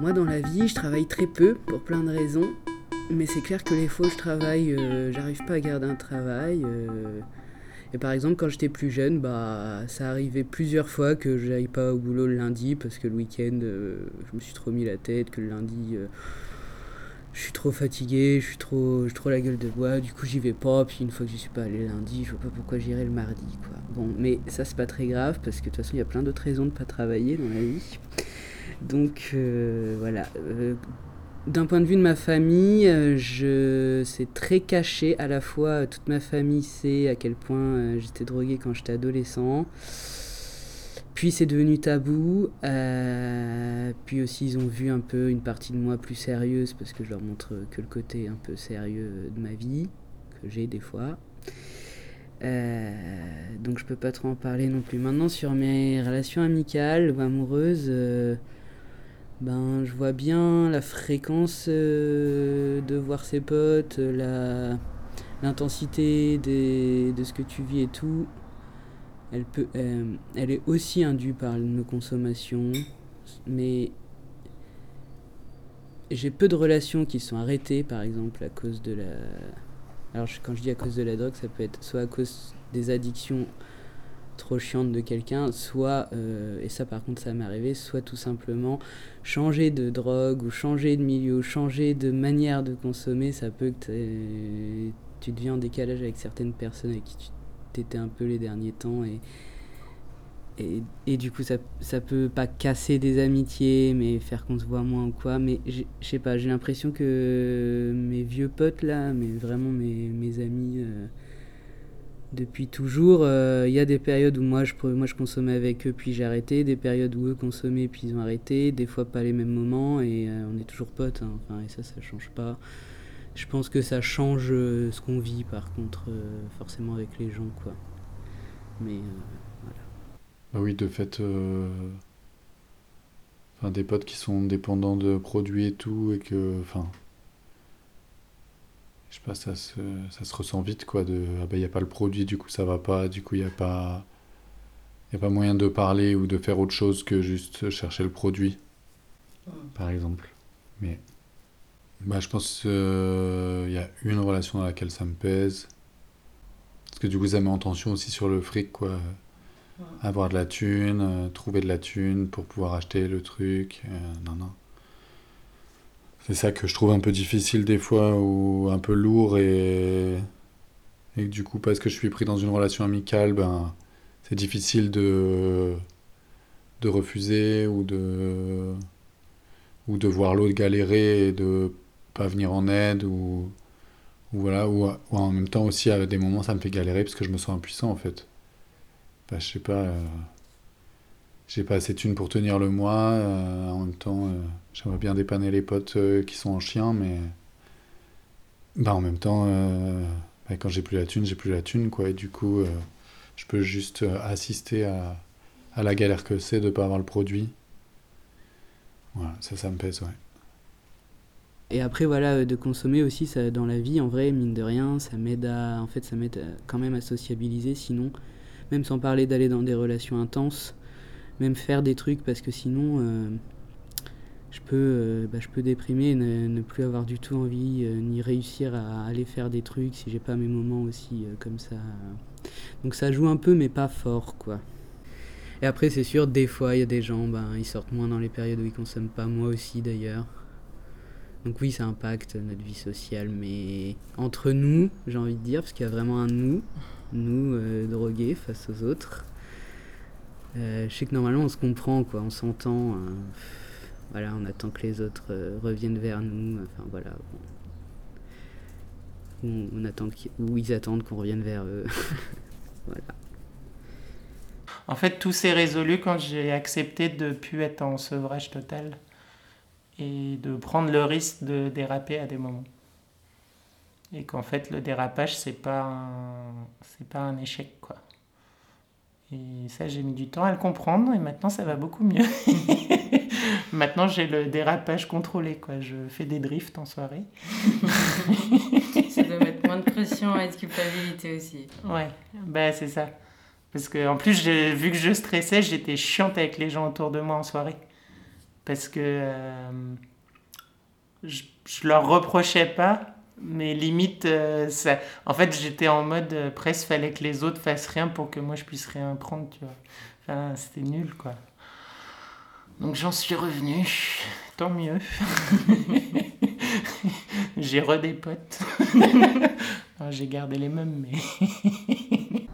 moi dans la vie, je travaille très peu pour plein de raisons. Mais c'est clair que les fois où je travaille, euh, j'arrive pas à garder un travail. euh. et par exemple, quand j'étais plus jeune, bah, ça arrivait plusieurs fois que j'aille pas au boulot le lundi parce que le week-end, euh, je me suis trop mis la tête, que le lundi, je suis trop fatigué, je suis trop, j'ai trop la gueule de bois, du coup j'y vais pas. Puis une fois que j'y suis pas allé lundi, je vois pas pourquoi j'irai le mardi. Bon, mais ça c'est pas très grave parce que de toute façon, il y a plein d'autres raisons de pas travailler dans la vie. Donc euh, voilà. Euh, D'un point de vue de ma famille, euh, je c'est très caché. À la fois, toute ma famille sait à quel point j'étais drogué quand j'étais adolescent. Puis c'est devenu tabou. Puis aussi, ils ont vu un peu une partie de moi plus sérieuse parce que je leur montre que le côté un peu sérieux de ma vie que j'ai des fois. Donc je peux pas trop en parler non plus. Maintenant sur mes relations amicales ou amoureuses, ben je vois bien la fréquence euh, de voir ses potes, la l'intensité de ce que tu vis et tout. Elle peut, euh, elle est aussi indue par nos consommations, mais j'ai peu de relations qui sont arrêtées, par exemple, à cause de la. Alors, quand je dis à cause de la drogue, ça peut être soit à cause des addictions trop chiantes de quelqu'un, soit, euh, et ça par contre ça m'est arrivé, soit tout simplement changer de drogue ou changer de milieu, ou changer de manière de consommer, ça peut que tu deviens en décalage avec certaines personnes avec qui tu t'étais un peu les derniers temps et, et, du coup ça, ça peut pas casser des amitiés mais faire qu'on se voit moins ou quoi mais je sais pas j'ai l'impression que mes vieux potes là mais vraiment mes, mes amis euh, depuis toujours euh, il y a des périodes où moi je, moi je consommais avec eux puis j'ai arrêté des périodes où eux consommaient puis ils ont arrêté des fois pas les mêmes moments et euh, on est toujours potes hein, enfin, et ça ça change pas. Je pense que ça change euh, ce qu'on vit par contre forcément avec les gens quoi. Mais euh, Bah oui, de fait, enfin, des potes qui sont dépendants de produits et tout, et que, enfin, je sais pas, ça se, ça se ressent vite, quoi, de, ah bah, il n'y a pas le produit, du coup, ça va pas, du coup, il n'y a pas, y a pas moyen de parler ou de faire autre chose que juste chercher le produit, par exemple. Mais, bah, je pense qu'il y a une relation dans laquelle ça me pèse, parce que du coup, ça met en tension aussi sur le fric, quoi avoir de la thune, euh, trouver de la thune pour pouvoir acheter le truc. euh, non, non. C'est ça que je trouve un peu difficile des fois ou un peu lourd et, et du coup, parce que je suis pris dans une relation amicale, ben, c'est difficile de, de refuser ou de, ou de voir l'autre galérer et de pas venir en aide ou, voilà, ou, en même temps aussi à des moments ça me fait galérer parce que je me sens impuissant en fait. Bah, je sais pas, euh, j'ai pas assez de thunes pour tenir le mois. euh, en même temps, euh, j'aimerais bien dépanner les potes euh, qui sont en chien, mais bah, en même temps, bah, quand j'ai plus la thune, j'ai plus la thune, quoi. Et du coup, je peux juste assister à, à la galère que c'est de pas avoir le produit. Voilà, ça, ça me pèse, ouais. Et après, voilà, de consommer aussi dans la vie, en vrai, mine de rien, ça m'aide à. En fait, ça m'aide quand même à sociabiliser, sinon, même sans parler d'aller dans des relations intenses, même faire des trucs, parce que sinon, euh, je, peux, euh, bah, je déprimer, et ne, plus avoir du tout envie, euh, ni réussir à aller faire des trucs si j'ai pas mes moments aussi comme ça. Donc ça joue un peu, mais pas fort, quoi. Et après, c'est sûr, des fois, il y a des gens, ben, ils sortent moins dans les périodes où ils consomment pas, moi aussi d'ailleurs. Donc oui, ça impacte notre vie sociale, mais entre nous, j'ai envie de dire, parce qu'il y a vraiment un nous, nous drogués face aux autres. Euh, je sais que normalement on se comprend, quoi, on s'entend. hein. voilà, on attend que les autres euh, reviennent vers nous. Enfin voilà. On, attend ou ils attendent qu'on revienne vers eux. voilà. En fait, tout s'est résolu quand j'ai accepté de ne plus être en sevrage total et de prendre le risque de déraper à des moments. Et qu'en fait, le dérapage, c'est pas pas un échec, quoi. Et ça, j'ai mis du temps à le comprendre et maintenant, ça va beaucoup mieux. maintenant, j'ai le dérapage contrôlé, quoi. Je fais des drifts en soirée. Ça doit mettre moins de pression et de culpabilité aussi. Ouais, bah c'est ça. Parce que en plus, vu que je stressais, j'étais chiante avec les gens autour de moi en soirée. Parce que euh, je, je leur reprochais pas, mais limite, euh, ça... en fait, j'étais en mode euh, presque fallait que les autres fassent rien pour que moi je puisse rien prendre, tu vois. Enfin, c'était nul, quoi. Donc j'en suis revenu, tant mieux. J'ai re des potes. Non, J'ai gardé les mêmes, mais.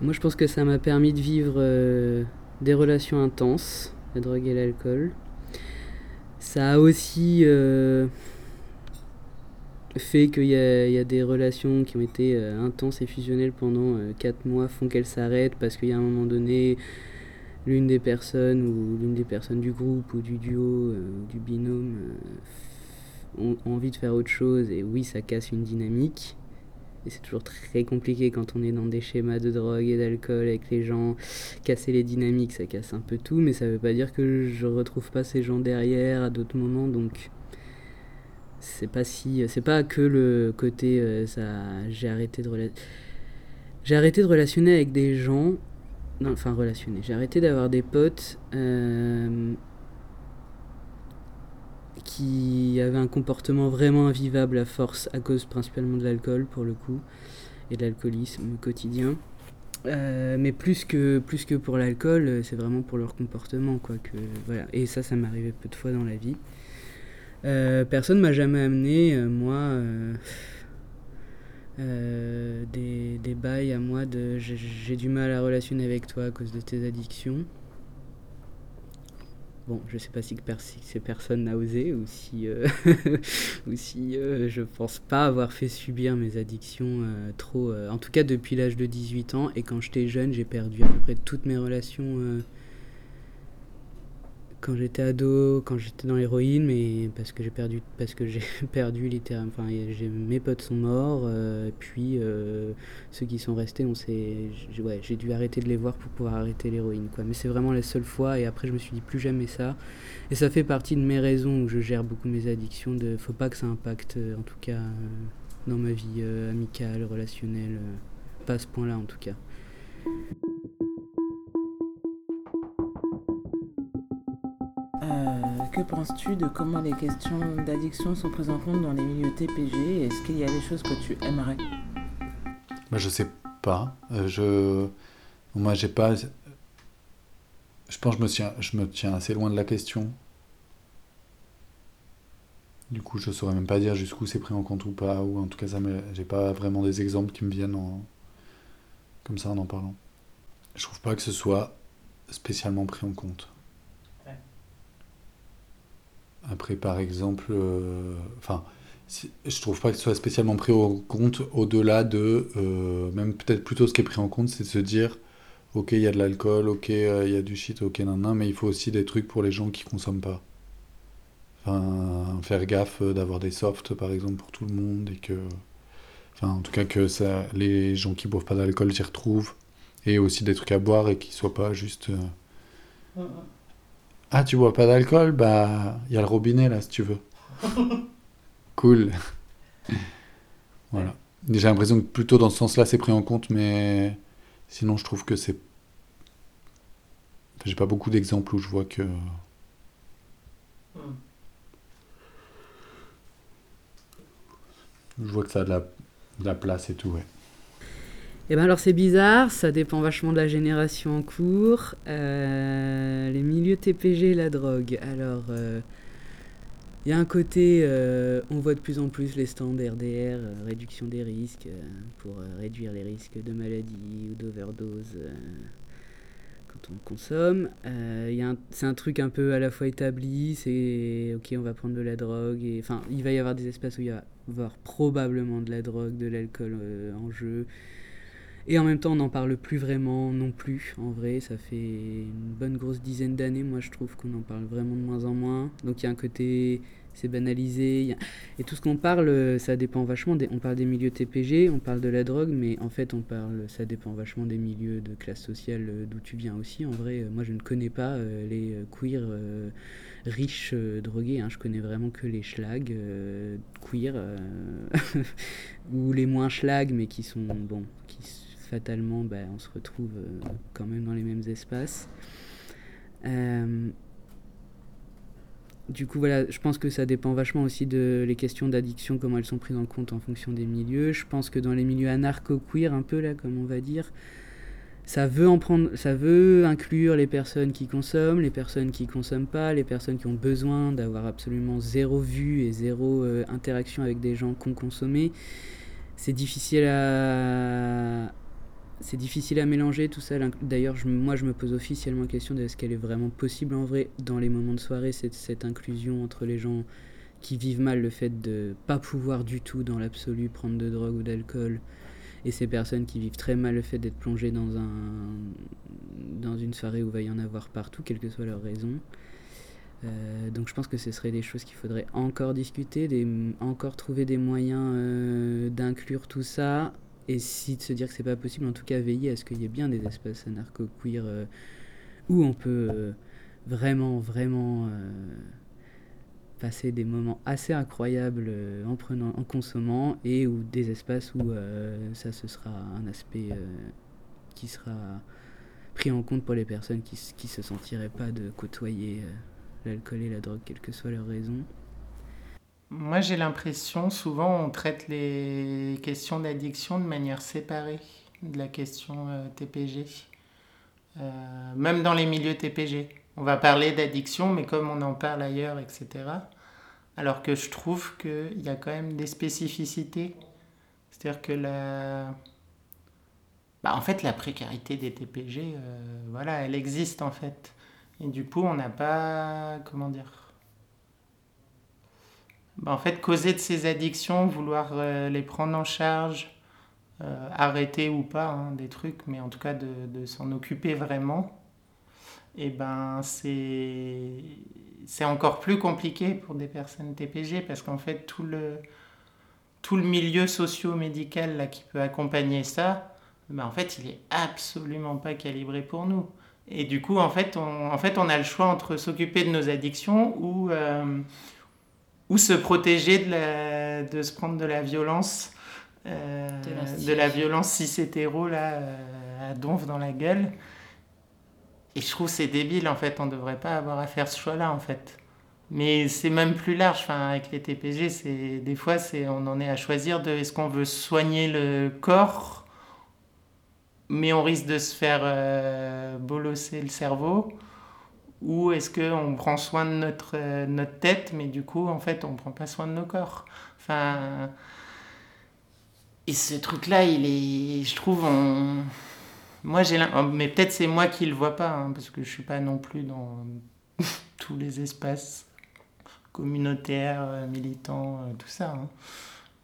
Moi, je pense que ça m'a permis de vivre euh, des relations intenses, la drogue et l'alcool. Ça a aussi euh, fait qu'il y, y a des relations qui ont été euh, intenses et fusionnelles pendant 4 mois, font qu'elles s'arrêtent parce qu'il y a un moment donné, l'une des personnes ou l'une des personnes du groupe ou du duo euh, ou du binôme euh, ont envie de faire autre chose et oui, ça casse une dynamique. Et c'est toujours très compliqué quand on est dans des schémas de drogue et d'alcool avec les gens. Casser les dynamiques, ça casse un peu tout, mais ça veut pas dire que je retrouve pas ces gens derrière à d'autres moments. Donc c'est pas si, c'est pas que le côté euh, ça. J'ai arrêté de j'ai arrêté de relationner avec des gens. Enfin relationner. J'ai arrêté d'avoir des potes. euh, qui avait un comportement vraiment invivable à force, à cause principalement de l'alcool pour le coup, et de l'alcoolisme quotidien. Euh, mais plus que, plus que pour l'alcool, euh, c'est vraiment pour leur comportement. Quoi, que, voilà. Et ça, ça arrivé peu de fois dans la vie. Euh, personne m'a jamais amené, euh, moi, euh, euh, des, des bails à moi de j'ai- du mal à relationner avec toi à cause de tes addictions. Bon, je sais pas si, ces personnes n'a osé ou si, ou si je pense pas avoir fait subir mes addictions trop. en tout cas, depuis l'âge de 18 ans. Et quand j'étais jeune, j'ai perdu à peu près toutes mes relations. Quand j'étais ado, quand j'étais dans l'héroïne, mais parce que j'ai perdu, parce que j'ai perdu littéralement. Enfin, mes potes sont morts, euh, puis euh, ceux qui sont restés, on s'est, j'ai- dû arrêter de les voir pour pouvoir arrêter l'héroïne, quoi. Mais c'est vraiment la seule fois, et après je me suis dit plus jamais ça. Et ça fait partie de mes raisons où je gère beaucoup mes addictions. De, faut pas que ça impacte, euh, en tout cas, dans ma vie amicale, relationnelle, pas à ce point-là en tout cas. Que penses-tu de comment les questions d'addiction sont prises en compte dans les milieux TPG Est-ce qu'il y a des choses que tu aimerais? Bah, je sais pas. Euh, je... Moi, j'ai pas. Je pense que je me, tiens... je me tiens assez loin de la question. Du coup, je saurais même pas dire jusqu'où c'est pris en compte ou pas, ou en tout cas, ça me... j'ai pas vraiment des exemples qui me viennent en... comme ça en en parlant. Je trouve pas que ce soit spécialement pris en compte. Après, par exemple, euh, enfin, je trouve pas que ce soit spécialement pris en compte au-delà de, euh, même peut-être plutôt ce qui est pris en compte, c'est de se dire, ok, il y a de l'alcool, ok, euh, il y a du shit, ok, nan, nan, mais il faut aussi des trucs pour les gens qui consomment pas. Enfin, faire gaffe d'avoir des softs, par exemple, pour tout le monde, et que, enfin, en tout cas, que ça, les gens qui boivent pas d'alcool s'y retrouvent, et aussi des trucs à boire, et qui soient pas juste... ah, tu bois pas d'alcool? Bah, il y a le robinet là, si tu veux. cool. voilà. J'ai l'impression que plutôt dans ce sens-là, c'est pris en compte, mais sinon, je trouve que c'est. Enfin, J'ai pas beaucoup d'exemples où je vois que. Je vois que ça a de la, de la place et tout, ouais. Eh ben alors c'est bizarre, ça dépend vachement de la génération en cours. Euh, les milieux TPG la drogue. Alors, euh, il y a un côté, euh, on voit de plus en plus les stands RDR, réduction des risques, pour réduire les risques de maladie ou d'overdose quand on consomme. c'est un truc un peu à la fois établi, c'est ok, on va prendre de la drogue. Enfin, il va y avoir des espaces où il va y avoir probablement de la drogue, de l'alcool en jeu. Et en même temps, on n'en parle plus vraiment non plus. En vrai, ça fait une bonne grosse dizaine d'années, moi je trouve qu'on en parle vraiment de moins en moins. Donc il y a un côté, c'est banalisé. Et tout ce qu'on parle, ça dépend vachement. On parle des milieux TPG, on parle de la drogue, mais en fait, on parle, ça dépend vachement des milieux de classe sociale euh, d'où tu viens aussi. En vrai, euh, moi je ne connais pas euh, les queers riches drogués. Hein. Je connais vraiment que les schlags queer ou les moins schlags, mais qui sont bon, fatalement, bah, on se retrouve euh, quand même dans les mêmes espaces. Euh, du coup, voilà, je pense que ça dépend vachement aussi de les questions d'addiction, comment elles sont prises en compte en fonction des milieux. Je pense que dans les milieux anarcho-queer, un peu là, comme on va dire, ça veut en prendre, ça veut inclure les personnes qui consomment, les personnes qui consomment pas, les personnes qui ont besoin d'avoir absolument zéro vue et zéro euh, interaction avec des gens qui ont consommé. C'est difficile à, c'est difficile à mélanger tout ça. D'ailleurs, moi, je me pose officiellement la question de est-ce qu'elle est vraiment possible en vrai dans les moments de soirée, cette, cette inclusion entre les gens qui vivent mal le fait de pas pouvoir du tout dans l'absolu prendre de drogue ou d'alcool et ces personnes qui vivent très mal le fait d'être plongées dans, un, dans une soirée où va y en avoir partout, quelle que soit leur raison. Euh, donc je pense que ce seraient des choses qu'il faudrait encore discuter, des, encore trouver des moyens euh, d'inclure tout ça et si de se dire que c'est pas possible, en tout cas veiller à ce qu'il y ait bien des espaces anarcho-queer euh, où on peut euh, vraiment, vraiment euh, passer des moments assez incroyables en prenant, en consommant, et ou des espaces où ça ce sera un aspect qui sera pris en compte pour les personnes qui, qui se sentiraient pas de côtoyer l'alcool et la drogue, quelle que soit leur raison. Moi, j'ai l'impression, souvent, on traite les questions d'addiction de manière séparée de la question euh, TPG. Euh, même dans les milieux TPG. On va parler d'addiction, mais comme on en parle ailleurs, etc. Alors que je trouve qu'il y a quand même des spécificités. C'est-à-dire que la... Bah, en fait, la précarité des TPG, euh, voilà, elle existe en fait. Et du coup, on n'a pas... Comment dire bah, en fait, causer de ces addictions, vouloir euh, les prendre en charge, euh, arrêter ou pas hein, des trucs, mais en tout cas de, s'en occuper vraiment, et eh ben c'est encore plus compliqué pour des personnes TPG parce qu'en fait tout le tout le milieu socio-médical qui peut accompagner ça, ben en fait il est absolument pas calibré pour nous. Et du coup en fait on, en fait on a le choix entre s'occuper de nos addictions ou euh, ou se protéger de, la, de se prendre de la violence, euh, de, la violence cis hétéro là, euh, à donf dans la gueule. Et je trouve c'est débile en fait, on devrait pas avoir à faire ce choix-là en fait. Mais c'est même plus large, enfin, avec les TPG, c'est des fois c'est on en est à choisir de est-ce qu'on veut soigner le corps, mais on risque de se faire euh, bolosser le cerveau ou est-ce qu'on prend soin de notre, euh, notre tête, mais du coup, en fait, on ne prend pas soin de nos corps? Enfin. Et ce truc-là, il est. Je trouve, on. Moi, j'ai. Oh, mais peut-être c'est moi qui le vois pas, hein, parce que je suis pas non plus dans tous les espaces communautaires, euh, militants, euh, tout ça. Hein.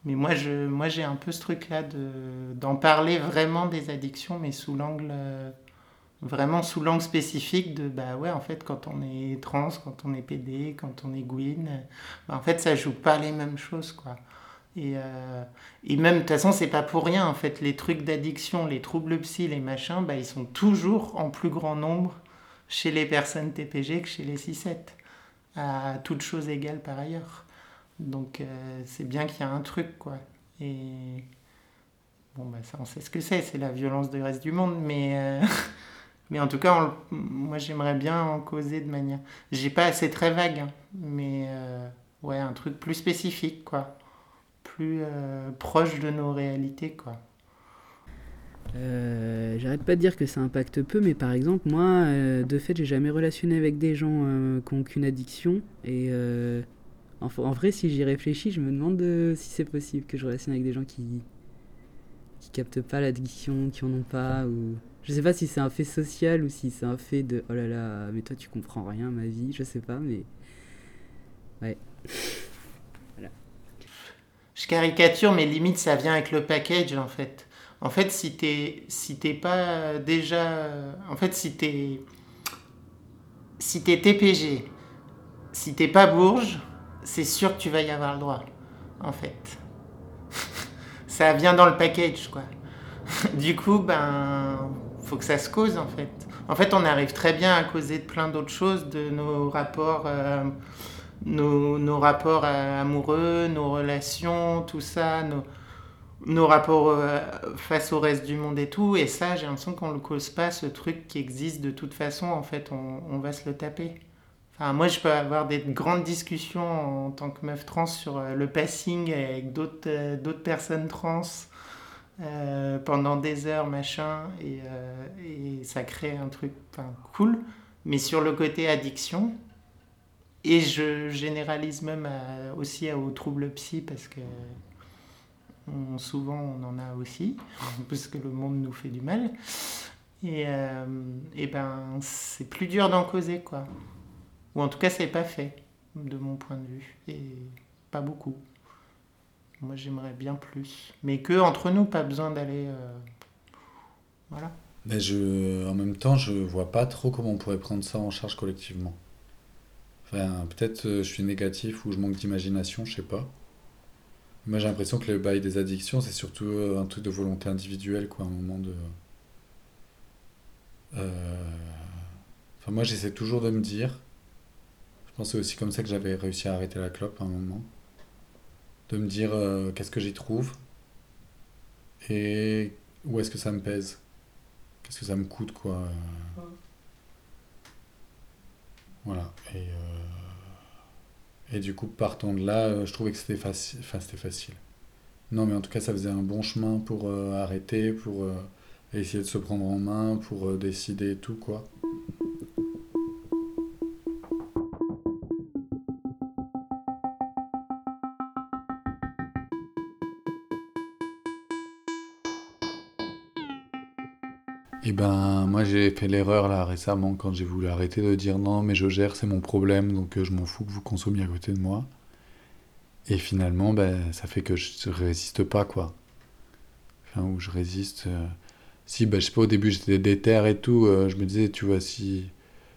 Mais moi, je, moi, j'ai un peu ce truc-là de, d'en parler vraiment des addictions, mais sous l'angle vraiment sous l'angle spécifique de bah ouais en fait quand on est trans quand on est PD quand on est Gwyn bah, en fait ça joue pas les mêmes choses quoi. Et, euh, et même de toute façon c'est pas pour rien en fait. Les trucs d'addiction les troubles psy les machins bah ils sont toujours en plus grand nombre chez les personnes TPG que chez les 6-7 à toutes choses égales par ailleurs. Donc euh, c'est bien qu'il y a un truc quoi. Et bon bah ça on sait ce que c'est c'est la violence du reste du monde mais euh, Mais en tout cas, moi j'aimerais bien en causer de manière. J'ai pas assez très vague, hein, mais euh, ouais, un truc plus spécifique, quoi. Plus euh, proche de nos réalités, quoi. Euh, J'arrête pas de dire que ça impacte peu, mais par exemple, moi, de fait, j'ai jamais relationné avec des gens qui ont aucune addiction. Et en, en vrai, si j'y réfléchis, je me demande si c'est possible que je relationne avec des gens qui qui captent pas l'addiction, qui en ont pas. Ou... Je sais pas si c'est un fait social ou si c'est un fait de oh là là, mais toi tu comprends rien, ma vie, je sais pas, mais. Ouais. voilà. Je caricature, mais limite, ça vient avec le package, en fait. En fait, si t'es si t'es pas déjà... En fait, si t'es... Si t'es TPG, si t'es pas bourge, c'est sûr que tu vas y avoir le droit, en fait. ça vient dans le package, quoi. du coup, ben... Faut que ça se cause, en fait. En fait, on arrive très bien à causer de plein d'autres choses, de nos rapports... euh, nos, rapports euh, amoureux, nos relations, tout ça, nos, rapports euh, face au reste du monde et tout. Et ça, j'ai l'impression qu'on ne le cause pas, ce truc qui existe de toute façon. En fait, on, va se le taper. Enfin, moi, je peux avoir des grandes discussions en tant que meuf trans sur le passing avec d'autres personnes trans euh, pendant des heures, machin, et, euh, ça crée un truc cool. Mais sur le côté addiction, et je généralise même aussi aux troubles psy parce que souvent on en a aussi, parce que le monde nous fait du mal. Et, euh, et ben c'est plus dur d'en causer quoi. Ou en tout cas c'est pas fait de mon point de vue. Et pas beaucoup. Moi j'aimerais bien plus. Mais que entre nous, pas besoin d'aller. euh, Voilà. Mais je, en même temps, je vois pas trop comment on pourrait prendre ça en charge collectivement. Enfin, peut-être euh, je suis négatif ou je manque d'imagination, je sais pas. Moi, j'ai l'impression que le bail des addictions, c'est surtout euh, un truc de volonté individuelle, quoi, un moment de. Enfin, moi, j'essaie toujours de me dire. Je pense que c'est aussi comme ça que j'avais réussi à arrêter la clope à un moment. De me dire euh, qu'est-ce que j'y trouve et où est-ce que ça me pèse? Qu'est-ce que ça me coûte, quoi? Voilà. Et, euh, et du coup, partant de là, euh, je trouvais que c'était facile. Enfin, c'était facile. Non, mais en tout cas, ça faisait un bon chemin pour arrêter, pour essayer de se prendre en main, pour décider tout, quoi. Ben, moi j'ai fait l'erreur là récemment quand j'ai voulu arrêter de dire non, mais je gère, c'est mon problème, donc euh, je m'en fous que vous consommiez à côté de moi. Et finalement, ben, ça fait que je résiste pas, quoi. Enfin, ou je résiste. euh, Si, ben, je sais pas, au début j'étais déter et tout, euh, je me disais, tu vois, si,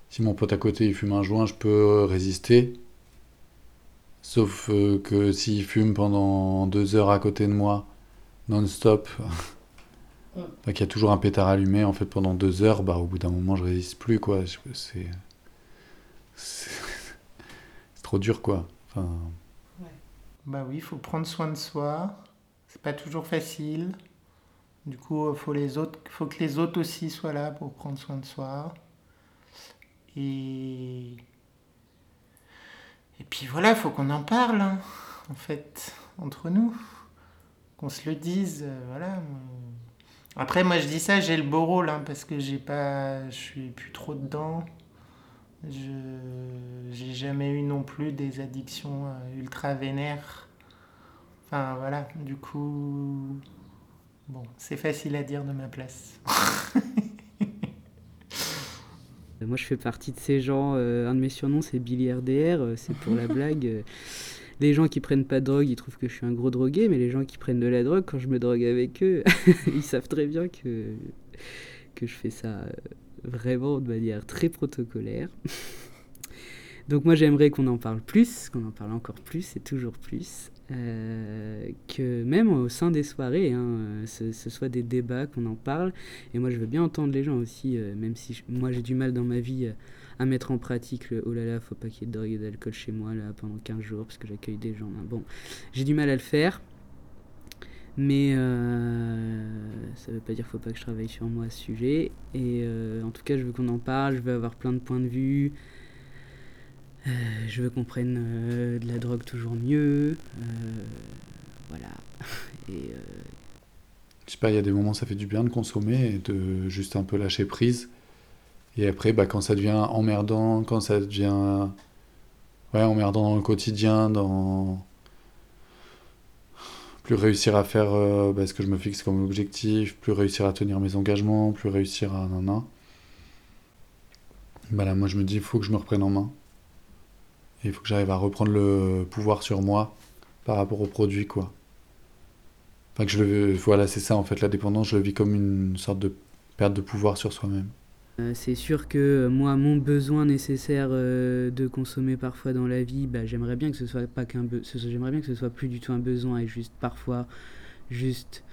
si mon pote à côté il fume un joint, je peux résister. Sauf que s'il fume pendant deux heures à côté de moi, non-stop. Enfin, qu'il y a toujours un pétard allumé en fait pendant deux heures, bah au bout d'un moment je résiste plus quoi. C'est c'est c'est trop dur quoi. Enfin, Bah oui, il faut prendre soin de soi. C'est pas toujours facile. Du coup, faut les autres, faut que les autres aussi soient là pour prendre soin de soi. Et et puis voilà, faut qu'on en parle, hein, en fait, entre nous, qu'on se le dise, euh, voilà. Après, moi, je dis ça, j'ai le beau rôle, hein, parce que j'ai pas, je suis plus trop dedans. Je j'ai jamais eu non plus des addictions euh, ultra vénères. Enfin voilà, du coup, bon, c'est facile à dire de ma place. Moi, je fais partie de ces gens. euh, un de mes surnoms, c'est Billy RDR. euh, c'est pour la blague. Les gens qui prennent pas de drogue, ils trouvent que je suis un gros drogué, mais les gens qui prennent de la drogue, quand je me drogue avec eux, ils savent très bien que, que je fais ça euh, vraiment de manière très protocolaire. Donc moi j'aimerais qu'on en parle plus, qu'on en parle encore plus et toujours plus, euh, que même au sein des soirées, hein, euh, ce, soit des débats, qu'on en parle. Et moi je veux bien entendre les gens aussi, même si moi j'ai du mal dans ma vie à mettre en pratique le oh là là, faut pas qu'il y ait de drogue et d'alcool chez moi là pendant 15 jours parce que j'accueille des gens. Bon, j'ai du mal à le faire. Mais euh, ça veut pas dire qu'il faut pas que je travaille sur moi à ce sujet. Et euh, en tout cas, je veux qu'on en parle, je veux avoir plein de points de vue. Euh, je veux qu'on prenne de la drogue toujours mieux. voilà. Et je sais pas, il y a des moments ça fait du bien de consommer et de juste un peu lâcher prise. Et après, bah, quand ça devient emmerdant, quand ça devient ouais, emmerdant dans le quotidien, dans plus réussir à faire euh, bah, ce que je me fixe comme objectif, plus réussir à tenir mes engagements, plus réussir à nan Bah là, moi je me dis, il faut que je me reprenne en main. Il faut que j'arrive à reprendre le pouvoir sur moi par rapport au produit, quoi. Enfin, que je le, voilà, c'est ça en fait, la dépendance, je le vis comme une sorte de perte de pouvoir sur soi-même. Euh, c'est sûr que euh, moi, mon besoin nécessaire euh, de consommer parfois dans la vie, bah, j'aimerais bien que ce soit pas qu'un j'aimerais que ce soit plus du tout un besoin et juste parfois juste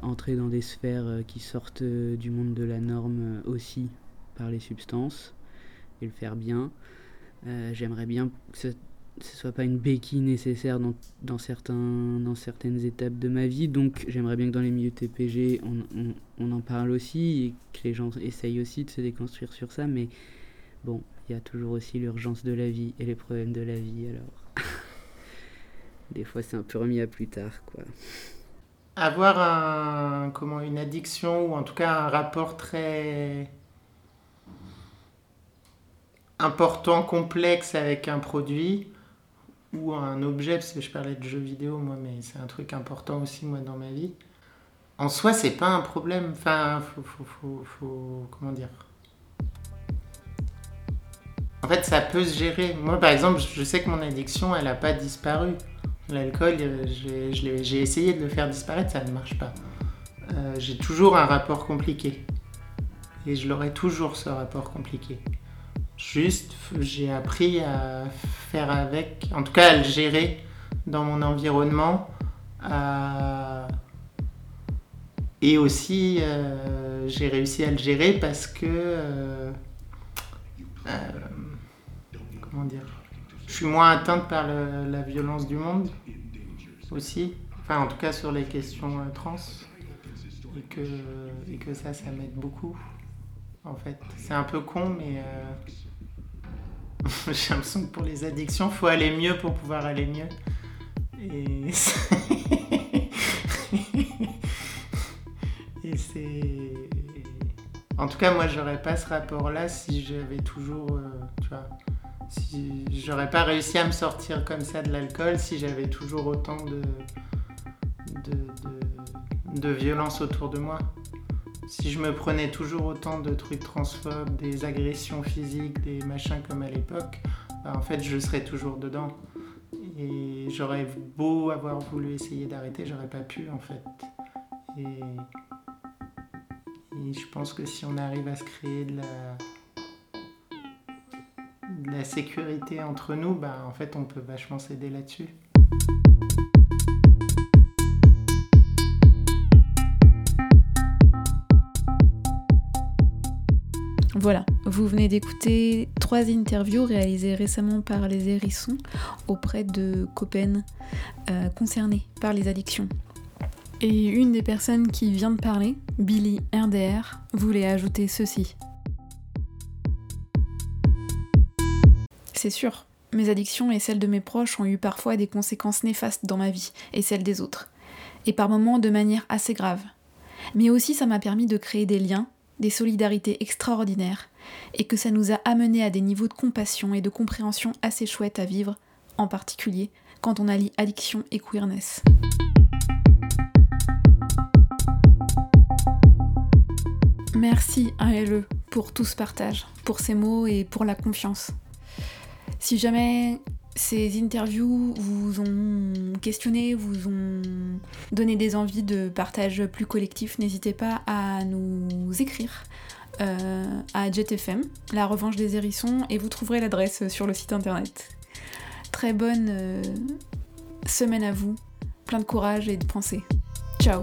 entrer dans des sphères qui sortent du monde de la norme aussi par les substances et le faire bien. j'aimerais bien que soit pas une béquille nécessaire dans, dans, certains, dans certaines étapes de ma vie. Donc j'aimerais bien que dans les milieux TPG, on, on, en parle aussi et que les gens essayent aussi de se déconstruire sur ça. Mais bon, il y a toujours aussi l'urgence de la vie et les problèmes de la vie. Alors, des fois, c'est un peu remis à plus tard, quoi. Avoir un, comment, une addiction ou en tout cas un rapport très important, complexe avec un produit, ou un objet, parce que je parlais de jeux vidéo, moi, mais c'est un truc important aussi, moi, dans ma vie. En soi, c'est pas un problème. Enfin, faut, faut, faut, Comment dire? En fait, ça peut se gérer. Moi, par exemple, je sais que mon addiction, elle n'a pas disparu. L'alcool, euh, j'ai essayé de le faire disparaître, ça ne marche pas. Euh, j'ai toujours un rapport compliqué. Et je l'aurai toujours, ce rapport compliqué. Juste, j'ai appris à faire avec, en tout cas à le gérer dans mon environnement. Et aussi, euh, j'ai réussi à le gérer parce que. Euh, euh, comment dire Je suis moins atteinte par la violence du monde aussi. Enfin, en tout cas sur les questions trans. Et que, et que ça, ça m'aide beaucoup. En fait, c'est un peu con, mais J'ai l'impression que pour les addictions, faut aller mieux pour pouvoir aller mieux. Et c'est. En tout cas, moi, j'aurais pas ce rapport-là si j'avais toujours. Euh, tu vois. Si j'aurais pas réussi à me sortir comme ça de l'alcool si j'avais toujours autant de, de violence autour de moi si je me prenais toujours autant de trucs transphobes, des agressions physiques, des machins comme à l'époque, bah, en fait, je serais toujours dedans. Et j'aurais beau avoir voulu essayer d'arrêter, j'aurais pas pu en fait. Et, je pense que si on arrive à se créer de la, de la sécurité entre nous, bah, en fait, on peut vachement s'aider là-dessus. Voilà, vous venez d'écouter trois interviews réalisées récemment par les hérissons auprès de copains euh, concernés par les addictions. Et une des personnes qui vient de parler, Billy RDR, voulait ajouter ceci. C'est sûr, mes addictions et celles de mes proches ont eu parfois des conséquences néfastes dans ma vie et celles des autres, et par moments de manière assez grave. Mais aussi ça m'a permis de créer des liens des solidarités extraordinaires, et que ça nous a amené à des niveaux de compassion et de compréhension assez chouettes à vivre, en particulier quand on allie addiction et queerness. Merci à LE pour tout ce partage, pour ces mots et pour la confiance. Si jamais ces interviews vous ont questionné, vous ont donné des envies de partage plus collectif, n'hésitez pas à nous écrire euh, à JetFM, la revanche des hérissons, et vous trouverez l'adresse sur le site internet. Très bonne euh, semaine à vous, plein de courage et de pensée. Ciao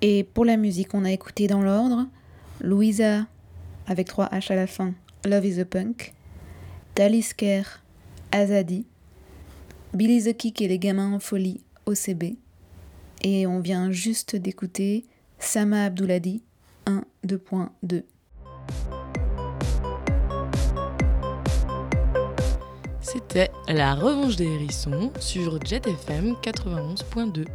Et pour la musique, on a écouté dans l'ordre Louisa avec 3 H à la fin, Love is a Punk, Dalisker, Azadi, Billy the Kick et les gamins en folie, OCB. Et on vient juste d'écouter Sama Abdouladi, 1, 2.2. C'était La Revanche des Hérissons sur Jet FM 91.2.